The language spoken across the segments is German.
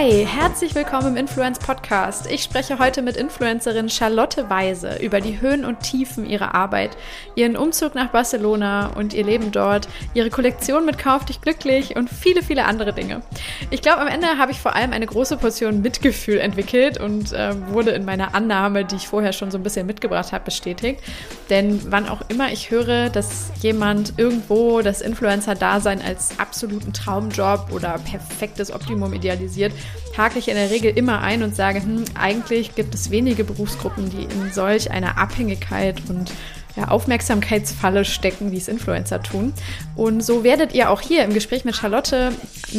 Hi, herzlich willkommen im Influence Podcast. Ich spreche heute mit Influencerin Charlotte Weise über die Höhen und Tiefen ihrer Arbeit, ihren Umzug nach Barcelona und ihr Leben dort, ihre Kollektion mit Kauf dich glücklich und viele, viele andere Dinge. Ich glaube, am Ende habe ich vor allem eine große Portion Mitgefühl entwickelt und äh, wurde in meiner Annahme, die ich vorher schon so ein bisschen mitgebracht habe, bestätigt. Denn wann auch immer ich höre, dass jemand irgendwo das Influencer-Dasein als absoluten Traumjob oder perfektes Optimum idealisiert, hake ich in der Regel immer ein und sage, hm, eigentlich gibt es wenige Berufsgruppen, die in solch einer Abhängigkeit und ja, Aufmerksamkeitsfalle stecken, wie es Influencer tun. Und so werdet ihr auch hier im Gespräch mit Charlotte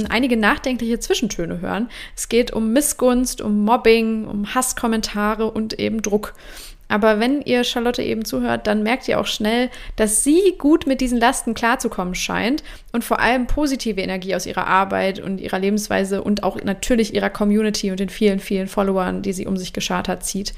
einige nachdenkliche Zwischentöne hören. Es geht um Missgunst, um Mobbing, um Hasskommentare und eben Druck. Aber wenn ihr Charlotte eben zuhört, dann merkt ihr auch schnell, dass sie gut mit diesen Lasten klarzukommen scheint und vor allem positive Energie aus ihrer Arbeit und ihrer Lebensweise und auch natürlich ihrer Community und den vielen, vielen Followern, die sie um sich geschart hat, zieht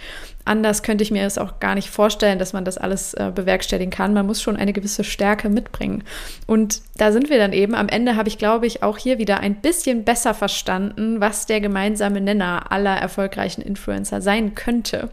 anders könnte ich mir es auch gar nicht vorstellen, dass man das alles äh, bewerkstelligen kann. Man muss schon eine gewisse Stärke mitbringen. Und da sind wir dann eben. Am Ende habe ich, glaube ich, auch hier wieder ein bisschen besser verstanden, was der gemeinsame Nenner aller erfolgreichen Influencer sein könnte.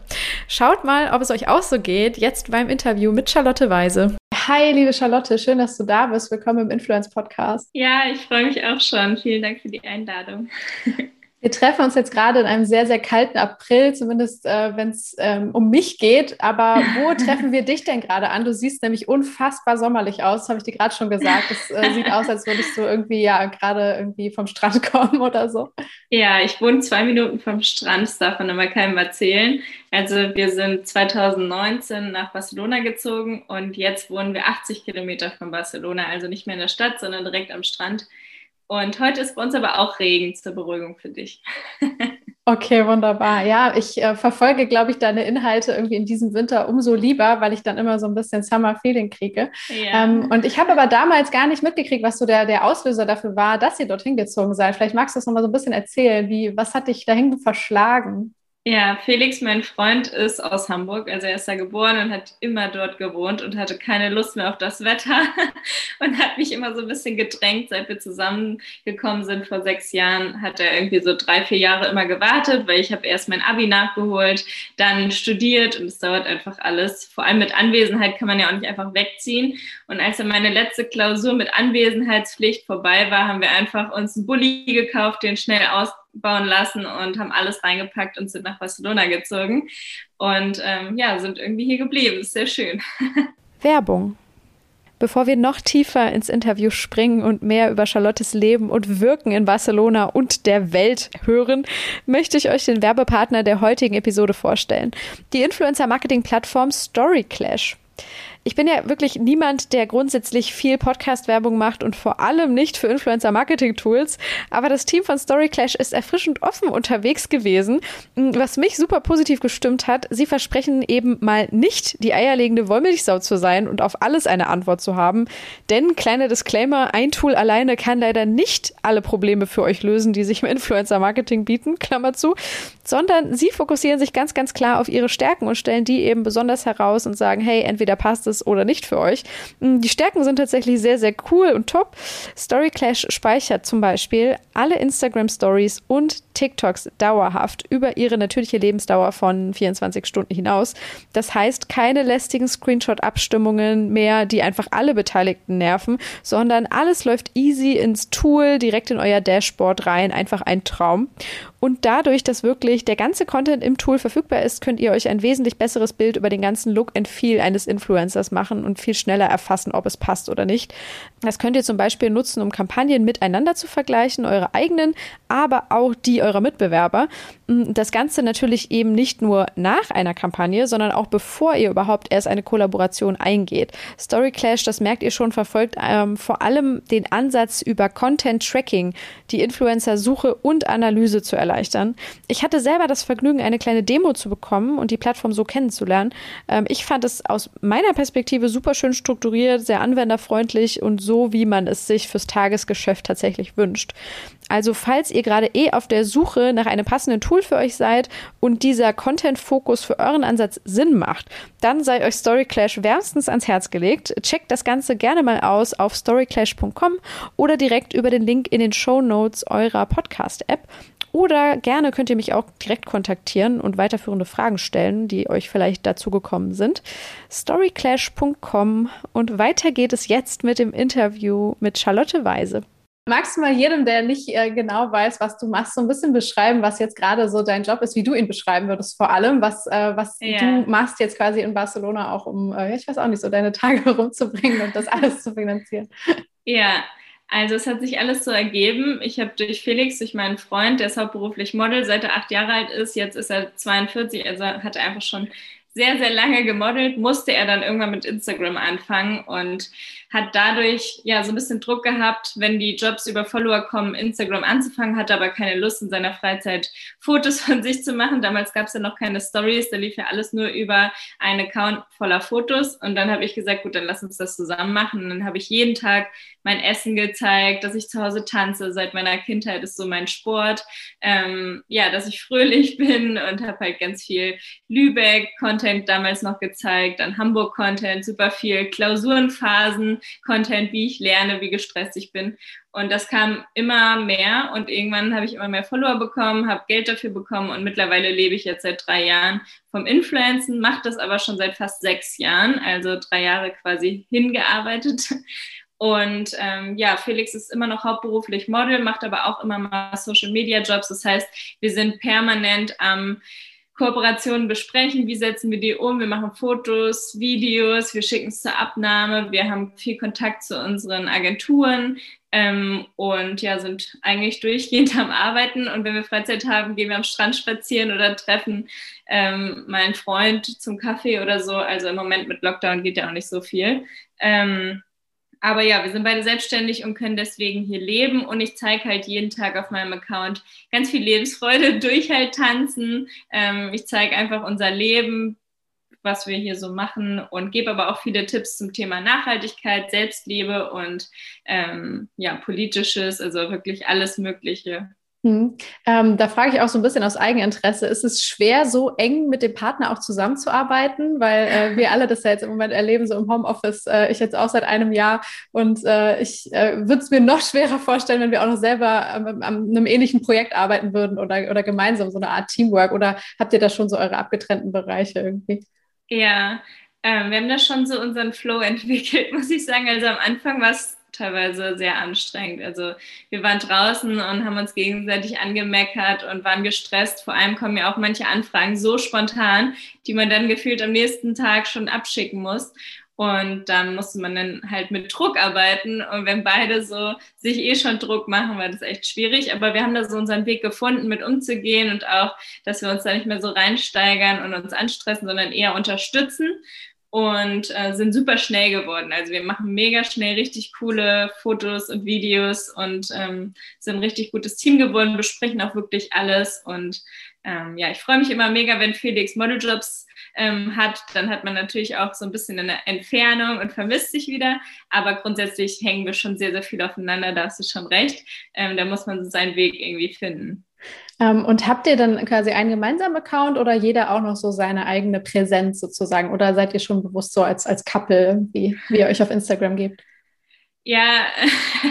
Schaut mal, ob es euch auch so geht, jetzt beim Interview mit Charlotte Weise. Hi, liebe Charlotte, schön, dass du da bist. Willkommen im Influence Podcast. Ja, ich freue mich auch schon. Vielen Dank für die Einladung. Wir treffen uns jetzt gerade in einem sehr, sehr kalten April, zumindest äh, wenn es ähm, um mich geht. Aber wo treffen wir dich denn gerade an? Du siehst nämlich unfassbar sommerlich aus, habe ich dir gerade schon gesagt. Es äh, sieht aus, als würdest du irgendwie ja gerade irgendwie vom Strand kommen oder so. Ja, ich wohne zwei Minuten vom Strand, das darf man immer keinem erzählen. Also wir sind 2019 nach Barcelona gezogen und jetzt wohnen wir 80 Kilometer von Barcelona, also nicht mehr in der Stadt, sondern direkt am Strand. Und heute ist bei uns aber auch Regen zur Beruhigung für dich. Okay, wunderbar. Ja, ich äh, verfolge, glaube ich, deine Inhalte irgendwie in diesem Winter umso lieber, weil ich dann immer so ein bisschen Summer Feeling kriege. Ja. Ähm, und ich habe aber damals gar nicht mitgekriegt, was so der, der Auslöser dafür war, dass ihr dorthin gezogen seid. Vielleicht magst du das nochmal so ein bisschen erzählen. Wie, was hat dich dahin verschlagen? Ja, Felix, mein Freund, ist aus Hamburg. Also er ist da geboren und hat immer dort gewohnt und hatte keine Lust mehr auf das Wetter und hat mich immer so ein bisschen gedrängt. Seit wir zusammengekommen sind vor sechs Jahren, hat er irgendwie so drei, vier Jahre immer gewartet, weil ich habe erst mein Abi nachgeholt, dann studiert und es dauert einfach alles. Vor allem mit Anwesenheit kann man ja auch nicht einfach wegziehen. Und als dann meine letzte Klausur mit Anwesenheitspflicht vorbei war, haben wir einfach uns einen Bulli gekauft, den schnell aus bauen lassen und haben alles reingepackt und sind nach Barcelona gezogen. Und ähm, ja, sind irgendwie hier geblieben. Ist sehr schön. Werbung. Bevor wir noch tiefer ins Interview springen und mehr über Charlottes Leben und Wirken in Barcelona und der Welt hören, möchte ich euch den Werbepartner der heutigen Episode vorstellen. Die Influencer-Marketing-Plattform StoryClash. Ich bin ja wirklich niemand, der grundsätzlich viel Podcast-Werbung macht und vor allem nicht für Influencer-Marketing-Tools. Aber das Team von Storyclash ist erfrischend offen unterwegs gewesen, was mich super positiv gestimmt hat. Sie versprechen eben mal nicht die eierlegende Wollmilchsau zu sein und auf alles eine Antwort zu haben. Denn, kleiner Disclaimer, ein Tool alleine kann leider nicht alle Probleme für euch lösen, die sich im Influencer-Marketing bieten, Klammer zu, sondern sie fokussieren sich ganz, ganz klar auf ihre Stärken und stellen die eben besonders heraus und sagen, hey, entweder passt es es oder nicht für euch. Mm, die Stärken sind tatsächlich sehr, sehr cool und top. Story Clash speichert zum Beispiel alle Instagram Stories und TikToks dauerhaft über ihre natürliche Lebensdauer von 24 Stunden hinaus. Das heißt, keine lästigen Screenshot-Abstimmungen mehr, die einfach alle Beteiligten nerven, sondern alles läuft easy ins Tool, direkt in euer Dashboard rein. Einfach ein Traum. Und dadurch, dass wirklich der ganze Content im Tool verfügbar ist, könnt ihr euch ein wesentlich besseres Bild über den ganzen Look and Feel eines Influencers machen und viel schneller erfassen, ob es passt oder nicht. Das könnt ihr zum Beispiel nutzen, um Kampagnen miteinander zu vergleichen, eure eigenen, aber auch die eurer Mitbewerber. Mm, das Ganze natürlich eben nicht nur nach einer Kampagne, sondern auch bevor ihr überhaupt erst eine Kollaboration eingeht. Story Clash, das merkt ihr schon, verfolgt ähm, vor allem den Ansatz über Content Tracking, die Influencer-Suche und Analyse zu erleichtern. Ich hatte selber das Vergnügen, eine kleine Demo zu bekommen und die Plattform so kennenzulernen. Ähm, ich fand es aus meiner Perspektive super schön strukturiert, sehr anwenderfreundlich und so, wie man es sich fürs Tagesgeschäft tatsächlich wünscht. Also falls ihr gerade eh auf der Suche nach einem passenden Tool für euch seid und dieser Content-Fokus für euren Ansatz Sinn macht, dann sei euch Story Clash wärmstens ans Herz gelegt. Checkt das Ganze gerne mal aus auf storyclash.com oder direkt über den Link in den Show Notes eurer Podcast-App. Oder gerne könnt ihr mich auch direkt kontaktieren und weiterführende Fragen stellen, die euch vielleicht dazu gekommen sind. Storyclash.com und weiter geht es jetzt mit dem Interview mit Charlotte Weise. Magst du mal jedem, der nicht äh, genau weiß, was du machst, so ein bisschen beschreiben, was jetzt gerade so dein Job ist, wie du ihn beschreiben würdest, vor allem, was, äh, was ja. du machst jetzt quasi in Barcelona auch, um, äh, ich weiß auch nicht, so deine Tage rumzubringen und das alles zu finanzieren? Ja, also es hat sich alles so ergeben. Ich habe durch Felix, durch meinen Freund, der ist hauptberuflich Model, seit er acht Jahre alt ist, jetzt ist er 42, also hat er einfach schon sehr, sehr lange gemodelt, musste er dann irgendwann mit Instagram anfangen und hat dadurch ja so ein bisschen Druck gehabt, wenn die Jobs über Follower kommen, Instagram anzufangen, hatte aber keine Lust in seiner Freizeit Fotos von sich zu machen. Damals gab es ja noch keine Stories, da lief ja alles nur über einen Account voller Fotos und dann habe ich gesagt, gut, dann lass uns das zusammen machen. Und dann habe ich jeden Tag mein Essen gezeigt, dass ich zu Hause tanze. Seit meiner Kindheit ist so mein Sport. Ähm, ja, dass ich fröhlich bin und habe halt ganz viel Lübeck-Content damals noch gezeigt, dann Hamburg-Content, super viel Klausurenphasen, Content, wie ich lerne, wie gestresst ich bin. Und das kam immer mehr und irgendwann habe ich immer mehr Follower bekommen, habe Geld dafür bekommen und mittlerweile lebe ich jetzt seit drei Jahren vom Influencen, mache das aber schon seit fast sechs Jahren, also drei Jahre quasi hingearbeitet. Und ähm, ja, Felix ist immer noch hauptberuflich Model, macht aber auch immer mal Social Media Jobs. Das heißt, wir sind permanent am Kooperationen besprechen, wie setzen wir die um. Wir machen Fotos, Videos, wir schicken es zur Abnahme, wir haben viel Kontakt zu unseren Agenturen ähm, und ja, sind eigentlich durchgehend am Arbeiten. Und wenn wir Freizeit haben, gehen wir am Strand spazieren oder treffen ähm, meinen Freund zum Kaffee oder so. Also im Moment mit Lockdown geht ja auch nicht so viel. Ähm, aber ja, wir sind beide selbstständig und können deswegen hier leben. Und ich zeige halt jeden Tag auf meinem Account ganz viel Lebensfreude durch halt Tanzen. Ähm, ich zeige einfach unser Leben, was wir hier so machen und gebe aber auch viele Tipps zum Thema Nachhaltigkeit, Selbstliebe und ähm, ja, politisches, also wirklich alles Mögliche. Hm. Ähm, da frage ich auch so ein bisschen aus Eigeninteresse. Ist es schwer, so eng mit dem Partner auch zusammenzuarbeiten? Weil äh, wir alle das ja jetzt im Moment erleben, so im Homeoffice, äh, ich jetzt auch seit einem Jahr. Und äh, ich äh, würde es mir noch schwerer vorstellen, wenn wir auch noch selber an einem ähnlichen Projekt arbeiten würden oder, oder gemeinsam so eine Art Teamwork. Oder habt ihr da schon so eure abgetrennten Bereiche irgendwie? Ja, ähm, wir haben da schon so unseren Flow entwickelt, muss ich sagen. Also am Anfang war es teilweise sehr anstrengend. Also wir waren draußen und haben uns gegenseitig angemeckert und waren gestresst. Vor allem kommen ja auch manche Anfragen so spontan, die man dann gefühlt am nächsten Tag schon abschicken muss. Und dann musste man dann halt mit Druck arbeiten. Und wenn beide so sich eh schon Druck machen, war das echt schwierig. Aber wir haben da so unseren Weg gefunden, mit umzugehen und auch, dass wir uns da nicht mehr so reinsteigern und uns anstressen, sondern eher unterstützen und äh, sind super schnell geworden. Also wir machen mega schnell richtig coole Fotos und Videos und ähm, sind ein richtig gutes Team geworden, besprechen auch wirklich alles. Und ähm, ja, ich freue mich immer mega, wenn Felix Modeljobs ähm, hat. Dann hat man natürlich auch so ein bisschen eine Entfernung und vermisst sich wieder. Aber grundsätzlich hängen wir schon sehr, sehr viel aufeinander, da hast du schon recht. Ähm, da muss man seinen Weg irgendwie finden. Ähm, und habt ihr dann quasi einen gemeinsamen Account oder jeder auch noch so seine eigene Präsenz sozusagen? Oder seid ihr schon bewusst so als, als Couple, wie, wie ihr euch auf Instagram gebt? Ja,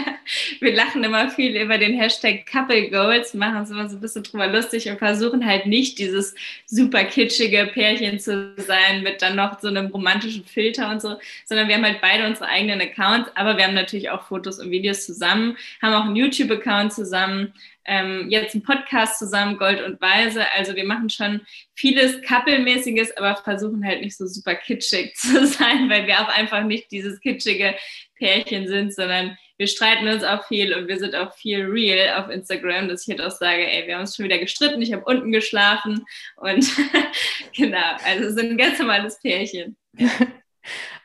wir lachen immer viel über den Hashtag Couple Goals, machen uns immer so ein bisschen drüber lustig und versuchen halt nicht dieses super kitschige Pärchen zu sein mit dann noch so einem romantischen Filter und so, sondern wir haben halt beide unsere eigenen Accounts, aber wir haben natürlich auch Fotos und Videos zusammen, haben auch einen YouTube-Account zusammen, ähm, jetzt einen Podcast zusammen, Gold und Weise. Also wir machen schon vieles Couple-mäßiges, aber versuchen halt nicht so super kitschig zu sein, weil wir auch einfach nicht dieses kitschige Pärchen sind, sondern wir streiten uns auch viel und wir sind auch viel real auf Instagram, dass ich halt auch sage, ey, wir haben uns schon wieder gestritten, ich habe unten geschlafen und genau, also sind ein ganz normales Pärchen.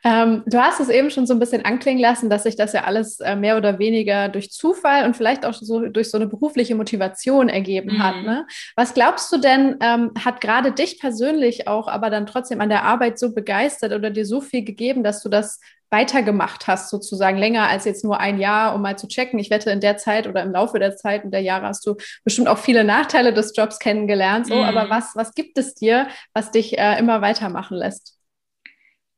Ähm, du hast es eben schon so ein bisschen anklingen lassen, dass sich das ja alles äh, mehr oder weniger durch Zufall und vielleicht auch so durch so eine berufliche Motivation ergeben mhm. hat. Ne? Was glaubst du denn, ähm, hat gerade dich persönlich auch aber dann trotzdem an der Arbeit so begeistert oder dir so viel gegeben, dass du das weitergemacht hast, sozusagen länger als jetzt nur ein Jahr, um mal zu checken. Ich wette, in der Zeit oder im Laufe der Zeit und der Jahre hast du bestimmt auch viele Nachteile des Jobs kennengelernt. So, mhm. aber was, was gibt es dir, was dich äh, immer weitermachen lässt?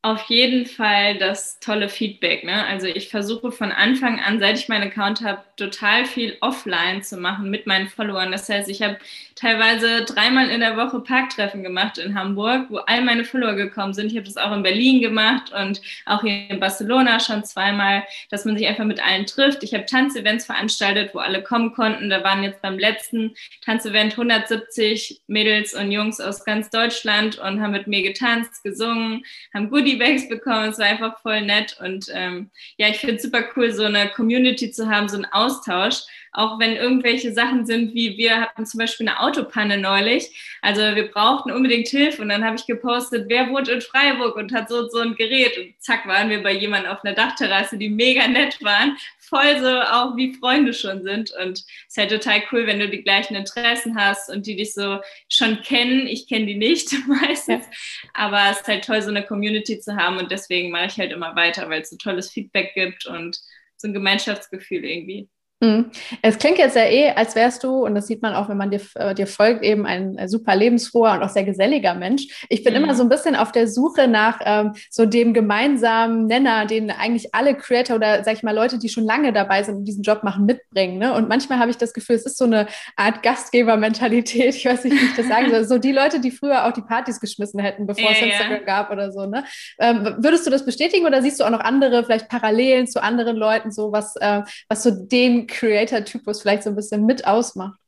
Auf jeden Fall das tolle Feedback. Ne? Also ich versuche von Anfang an, seit ich meinen Account habe, total viel offline zu machen mit meinen Followern. Das heißt, ich habe teilweise dreimal in der Woche Parktreffen gemacht in Hamburg, wo all meine Follower gekommen sind. Ich habe das auch in Berlin gemacht und auch hier in Barcelona schon zweimal, dass man sich einfach mit allen trifft. Ich habe Tanzevents veranstaltet, wo alle kommen konnten. Da waren jetzt beim letzten Tanzevent 170 Mädels und Jungs aus ganz Deutschland und haben mit mir getanzt, gesungen, haben Goodie Goodiebags bekommen. Es war einfach voll nett. Und ähm, ja, ich finde es super cool, so eine Community zu haben, so einen Austausch. Auch wenn irgendwelche Sachen sind, wie wir hatten zum Beispiel eine Autopanne neulich. Also wir brauchten unbedingt Hilfe. Und dann habe ich gepostet, wer wohnt in Freiburg und hat so, so ein Gerät. Und zack, waren wir bei jemandem auf einer Dachterrasse, die mega nett waren voll so auch wie Freunde schon sind. Und es ist halt total cool, wenn du die gleichen Interessen hast und die dich so schon kennen. Ich kenne die nicht meistens, ja. aber es ist halt toll, so eine Community zu haben. Und deswegen mache ich halt immer weiter, weil es so tolles Feedback gibt und so ein Gemeinschaftsgefühl irgendwie. Mhm. Es klingt jetzt ja eh, als wärst du, und das sieht man auch, wenn man dir, äh, dir folgt, eben ein äh, super lebensfroher und auch sehr geselliger Mensch. Ich bin mhm. immer so ein bisschen auf der Suche nach ähm, so dem gemeinsamen Nenner, den eigentlich alle Creator oder, sag ich mal, Leute, die schon lange dabei sind und diesen Job machen, mitbringen. Ne? Und manchmal habe ich das Gefühl, es ist so eine Art Gastgebermentalität. Ich weiß nicht, wie ich das sagen soll. So die Leute, die früher auch die Partys geschmissen hätten, bevor ja, es Instagram ja. gab oder so. Ne? Ähm, würdest du das bestätigen oder siehst du auch noch andere, vielleicht Parallelen zu anderen Leuten, so was, äh, was so den Creator-Typus vielleicht so ein bisschen mit ausmacht?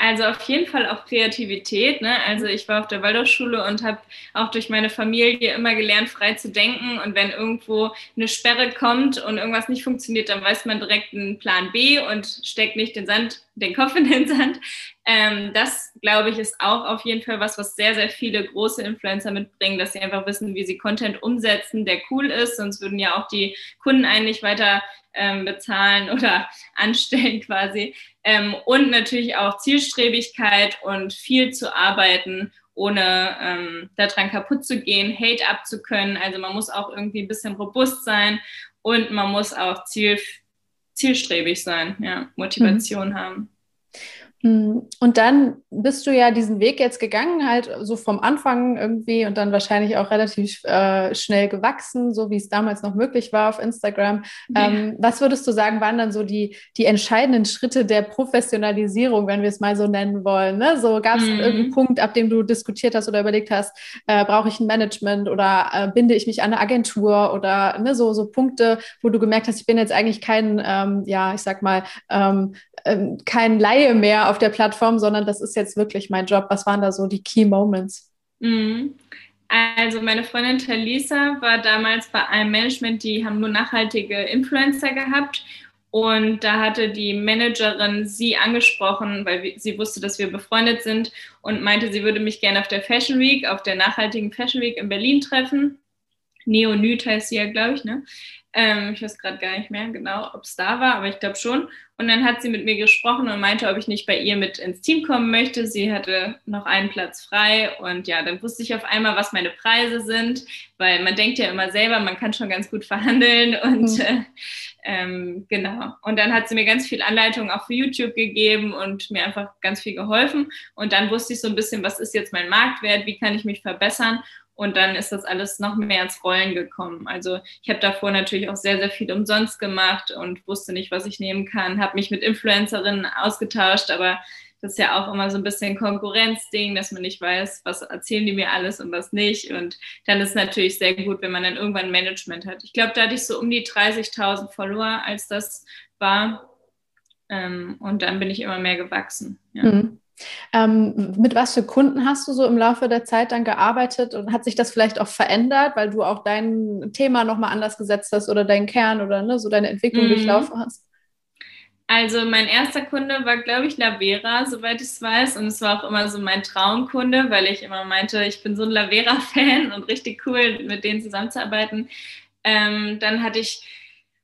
Also auf jeden Fall auch Kreativität. Ne? Also ich war auf der Waldorfschule und habe auch durch meine Familie immer gelernt, frei zu denken. Und wenn irgendwo eine Sperre kommt und irgendwas nicht funktioniert, dann weiß man direkt einen Plan B und steckt nicht den Sand, den Kopf in den Sand. Ähm, das, glaube ich, ist auch auf jeden Fall was, was sehr, sehr viele große Influencer mitbringen, dass sie einfach wissen, wie sie Content umsetzen, der cool ist. Sonst würden ja auch die Kunden eigentlich weiter ähm, bezahlen oder anstellen quasi. Ähm, und natürlich auch Zielstrebigkeit und viel zu arbeiten, ohne ähm, daran kaputt zu gehen, Hate abzukönnen. Also man muss auch irgendwie ein bisschen robust sein und man muss auch ziel, zielstrebig sein, ja, Motivation mhm. haben. Hm. Und dann bist du ja diesen Weg jetzt gegangen, halt so vom Anfang irgendwie und dann wahrscheinlich auch relativ äh, schnell gewachsen, so wie es damals noch möglich war auf Instagram. Ja. Ähm, was würdest du sagen, waren dann so die, die entscheidenden Schritte der Professionalisierung, wenn wir es mal so nennen wollen? Ne? So gab es mhm. irgendeinen Punkt, ab dem du diskutiert hast oder überlegt hast, äh, brauche ich ein Management oder äh, binde ich mich an eine Agentur oder ne, so, so Punkte, wo du gemerkt hast, ich bin jetzt eigentlich kein, ähm, ja, ich sag mal, ähm, ähm, kein Laie mehr auf der Plattform, sondern das ist jetzt wirklich mein Job. Was waren da so die Key Moments? Mhm. Also meine Freundin Talisa war damals bei einem Management, die haben nur nachhaltige Influencer gehabt. Und da hatte die Managerin sie angesprochen, weil sie wusste, dass wir befreundet sind und meinte, sie würde mich gerne auf der Fashion Week, auf der nachhaltigen Fashion Week in Berlin treffen. Neonyd heißt sie ja, glaube ich, ne? Ähm, ich weiß gerade gar nicht mehr genau, ob es da war, aber ich glaube schon. Und dann hat sie mit mir gesprochen und meinte, ob ich nicht bei ihr mit ins Team kommen möchte. Sie hatte noch einen Platz frei und ja, dann wusste ich auf einmal, was meine Preise sind, weil man denkt ja immer selber, man kann schon ganz gut verhandeln und mhm. äh, ähm, genau. Und dann hat sie mir ganz viel Anleitung auch für YouTube gegeben und mir einfach ganz viel geholfen. Und dann wusste ich so ein bisschen, was ist jetzt mein Marktwert, wie kann ich mich verbessern. Und dann ist das alles noch mehr ins Rollen gekommen. Also ich habe davor natürlich auch sehr, sehr viel umsonst gemacht und wusste nicht, was ich nehmen kann, habe mich mit Influencerinnen ausgetauscht, aber das ist ja auch immer so ein bisschen Konkurrenzding, dass man nicht weiß, was erzählen die mir alles und was nicht. Und dann ist es natürlich sehr gut, wenn man dann irgendwann Management hat. Ich glaube, da hatte ich so um die 30.000 Follower, als das war. Ähm, und dann bin ich immer mehr gewachsen. Ja. Mhm. Ähm, mit was für Kunden hast du so im Laufe der Zeit dann gearbeitet und hat sich das vielleicht auch verändert, weil du auch dein Thema nochmal anders gesetzt hast oder deinen Kern oder ne, so deine Entwicklung mhm. durchlaufen hast? Also mein erster Kunde war, glaube ich, Lavera, soweit ich es weiß. Und es war auch immer so mein Traumkunde, weil ich immer meinte, ich bin so ein Lavera-Fan und richtig cool, mit denen zusammenzuarbeiten. Ähm, dann hatte ich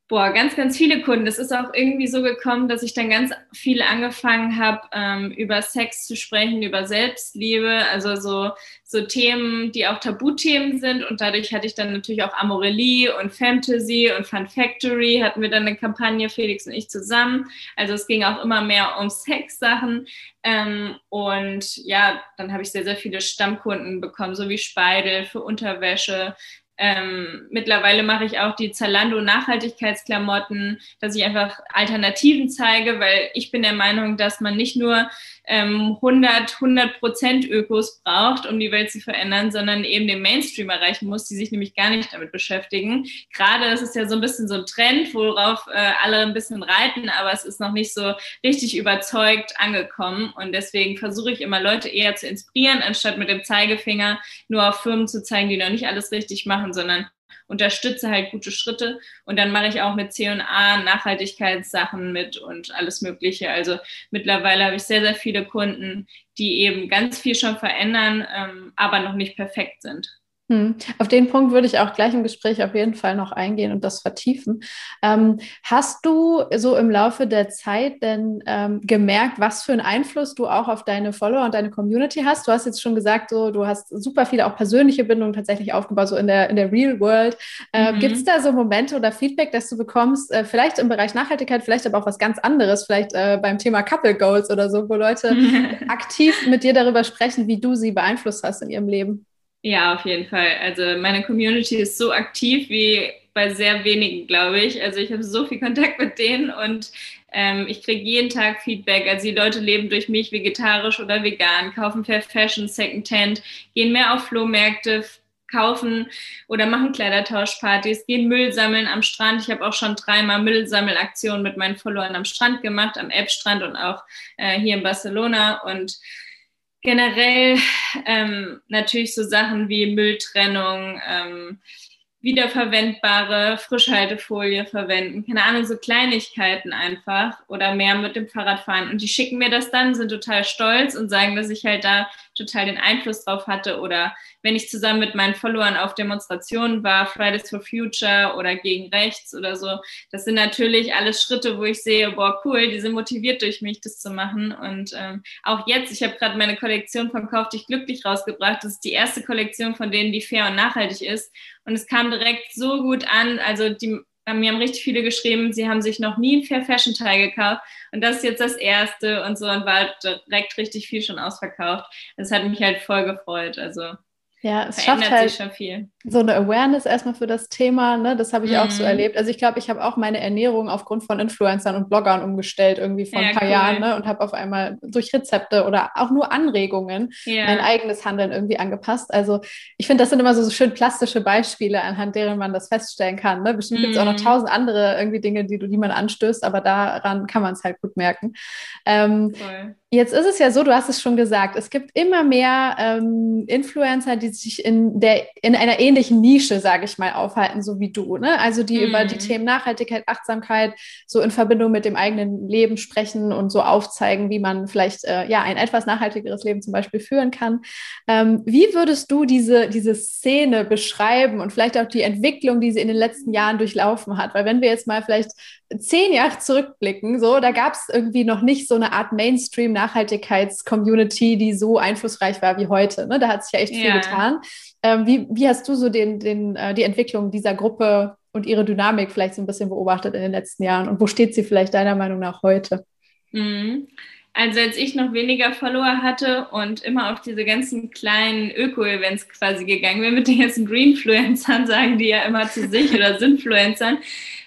Boah, ganz, ganz viele Kunden. Es ist auch irgendwie so gekommen, dass ich dann ganz viel angefangen habe, ähm, über Sex zu sprechen, über Selbstliebe, also so, so Themen, die auch Tabuthemen sind. Und dadurch hatte ich dann natürlich auch Amorelie und Fantasy und Fun Factory, hatten wir dann eine Kampagne, Felix und ich zusammen. Also es ging auch immer mehr um Sexsachen. Ähm, und ja, dann habe ich sehr, sehr viele Stammkunden bekommen, so wie Speidel für Unterwäsche, ähm, mittlerweile mache ich auch die Zalando Nachhaltigkeitsklamotten, dass ich einfach Alternativen zeige, weil ich bin der Meinung, dass man nicht nur ähm, 100, 100 Prozent Ökos braucht, um die Welt zu verändern, sondern eben den Mainstream erreichen muss, die sich nämlich gar nicht damit beschäftigen. Gerade ist es ja so ein bisschen so ein Trend, worauf äh, alle ein bisschen reiten, aber es ist noch nicht so richtig überzeugt angekommen. Und deswegen versuche ich immer Leute eher zu inspirieren, anstatt mit dem Zeigefinger nur auf Firmen zu zeigen, die noch nicht alles richtig machen, sondern unterstütze halt gute Schritte und dann mache ich auch mit C&A Nachhaltigkeitssachen mit und alles Mögliche. Also mittlerweile habe ich sehr, sehr viele Kunden, die eben ganz viel schon verändern, ähm, aber noch nicht perfekt sind. Hm. Auf den Punkt würde ich auch gleich im Gespräch auf jeden Fall noch eingehen und das vertiefen. Ähm, hast du so im Laufe der Zeit denn ähm, gemerkt, was für einen Einfluss du auch auf deine Follower und deine Community hast? Du hast jetzt schon gesagt, so, du hast super viele auch persönliche Bindungen tatsächlich aufgebaut, so in der, in der Real World. Äh, mhm. Gibt es da so Momente oder Feedback, das du bekommst, äh, vielleicht im Bereich Nachhaltigkeit, vielleicht aber auch was ganz anderes, vielleicht äh, beim Thema Couple Goals oder so, wo Leute aktiv mit dir darüber sprechen, wie du sie beeinflusst hast in ihrem Leben? Ja, auf jeden Fall. Also meine Community ist so aktiv wie bei sehr wenigen, glaube ich. Also ich habe so viel Kontakt mit denen und ähm, ich kriege jeden Tag Feedback. Also die Leute leben durch mich vegetarisch oder vegan, kaufen Fair Fashion, Secondhand, gehen mehr auf Flohmärkte, kaufen oder machen Kleidertauschpartys, gehen Müll sammeln am Strand. Ich habe auch schon dreimal Müllsammelaktionen mit meinen Followern am Strand gemacht, am Elbstrand und auch äh, hier in Barcelona und generell ähm, natürlich so Sachen wie Mülltrennung, ähm, wiederverwendbare Frischhaltefolie verwenden, keine Ahnung, so Kleinigkeiten einfach oder mehr mit dem Fahrrad fahren. Und die schicken mir das dann, sind total stolz und sagen, dass ich halt da total den Einfluss drauf hatte. Oder wenn ich zusammen mit meinen Followern auf Demonstrationen war, Fridays for Future oder gegen rechts oder so, das sind natürlich alles Schritte, wo ich sehe, boah, cool, die sind motiviert durch mich, das zu machen. Und ähm, auch jetzt, ich habe gerade meine Kollektion von Kauf dich glücklich rausgebracht. Das ist die erste Kollektion von denen, die fair und nachhaltig ist. Und es kam direkt so gut an. Also die mir haben richtig viele geschrieben, sie haben sich noch nie ein Fair Fashion Teil gekauft und das ist jetzt das erste und so und war direkt richtig viel schon ausverkauft. Das hat mich halt voll gefreut. Also ja, es schafft halt schon viel. so eine Awareness erstmal für das Thema. Ne? Das habe ich mhm. auch so mhm. erlebt. Also ich glaube, ich habe auch meine Ernährung aufgrund von Influencern und Bloggern umgestellt irgendwie vor ja, ein paar cool. Jahren ne? und habe auf einmal durch Rezepte oder auch nur Anregungen ja. mein eigenes Handeln irgendwie angepasst. Also ich finde, das sind immer so, so schön plastische Beispiele, anhand deren man das feststellen kann. Ne? Bestimmt mhm. gibt es auch noch mhm. tausend andere irgendwie Dinge, die, die man anstößt, aber daran kann man es halt gut merken. Ähm, cool. Jetzt ist es ja so, du hast es schon gesagt, es gibt immer mehr ähm, Influencer, die sich in, der, in einer ähnlichen Nische, sage ich mal, aufhalten, so wie du. Ne? Also die mhm. über die mhm. Themen Nachhaltigkeit, Achtsamkeit so in Verbindung mit dem eigenen Leben sprechen und so aufzeigen, wie man vielleicht äh, ja ein etwas nachhaltigeres Leben zum Beispiel führen kann. Ähm, wie würdest du diese, diese Szene beschreiben und vielleicht auch die Entwicklung, die sie in den letzten Jahren durchlaufen hat? Weil wenn wir jetzt mal vielleicht zehn Jahre zurückblicken, so, da gab es irgendwie noch nicht so eine Art Mainstream-Nachhaltigkeits-Community, die so einflussreich war wie heute. Ne? Da hat sich ja echt viel ja. getan. Ähm, wie, wie hast du so den, den, äh, die Entwicklung dieser Gruppe und ihre Dynamik vielleicht so ein bisschen beobachtet in den letzten Jahren? Und wo steht sie vielleicht deiner Meinung nach heute? Mhm. Also als ich noch weniger Follower hatte und immer auf diese ganzen kleinen Öko-Events quasi gegangen bin mit den ganzen Greenfluencern, sagen die ja immer zu sich oder Sinfluencern,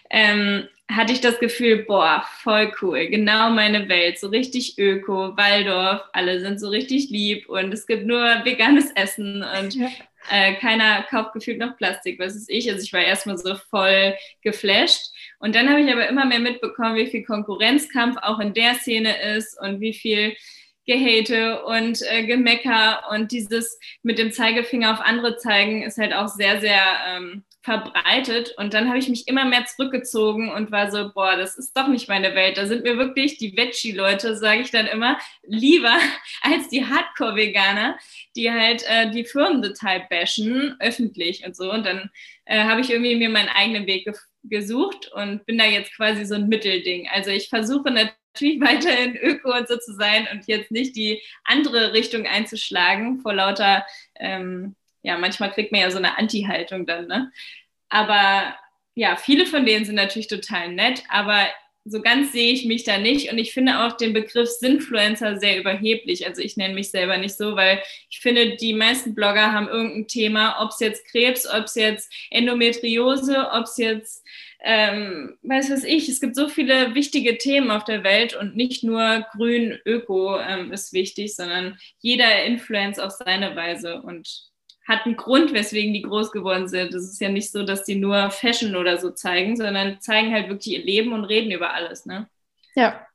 ähm, hatte ich das Gefühl, boah, voll cool, genau meine Welt, so richtig öko, Waldorf, alle sind so richtig lieb und es gibt nur veganes Essen und ja. äh, keiner kauft gefühlt noch Plastik, was ist ich. Also ich war erstmal so voll geflasht und dann habe ich aber immer mehr mitbekommen, wie viel Konkurrenzkampf auch in der Szene ist und wie viel Gehate und äh, Gemecker und dieses mit dem Zeigefinger auf andere zeigen ist halt auch sehr, sehr ähm, verbreitet. Und dann habe ich mich immer mehr zurückgezogen und war so, boah, das ist doch nicht meine Welt. Da sind mir wirklich die Veggie-Leute, sage ich dann immer, lieber als die Hardcore-Veganer, die halt äh, die Firmendetail bashen, öffentlich und so. Und dann äh, habe ich irgendwie mir meinen eigenen Weg gef gesucht und bin da jetzt quasi so ein Mittelding. Also ich versuche natürlich weiterhin Öko und so zu sein und jetzt nicht die andere Richtung einzuschlagen vor lauter, ähm, ja, manchmal kriegt man ja so eine Anti-Haltung dann, ne? Aber ja, viele von denen sind natürlich total nett, aber so ganz sehe ich mich da nicht und ich finde auch den Begriff Sinfluencer sehr überheblich. Also ich nenne mich selber nicht so, weil ich finde, die meisten Blogger haben irgendein Thema, ob es jetzt Krebs, ob es jetzt Endometriose, ob es jetzt, ähm, weiß was ich, es gibt so viele wichtige Themen auf der Welt und nicht nur grün, öko ähm, ist wichtig, sondern jeder Influencer auf seine Weise und hat einen Grund, weswegen die groß geworden sind. Es ist ja nicht so, dass die nur Fashion oder so zeigen, sondern zeigen halt wirklich ihr Leben und reden über alles. Ne? Ja.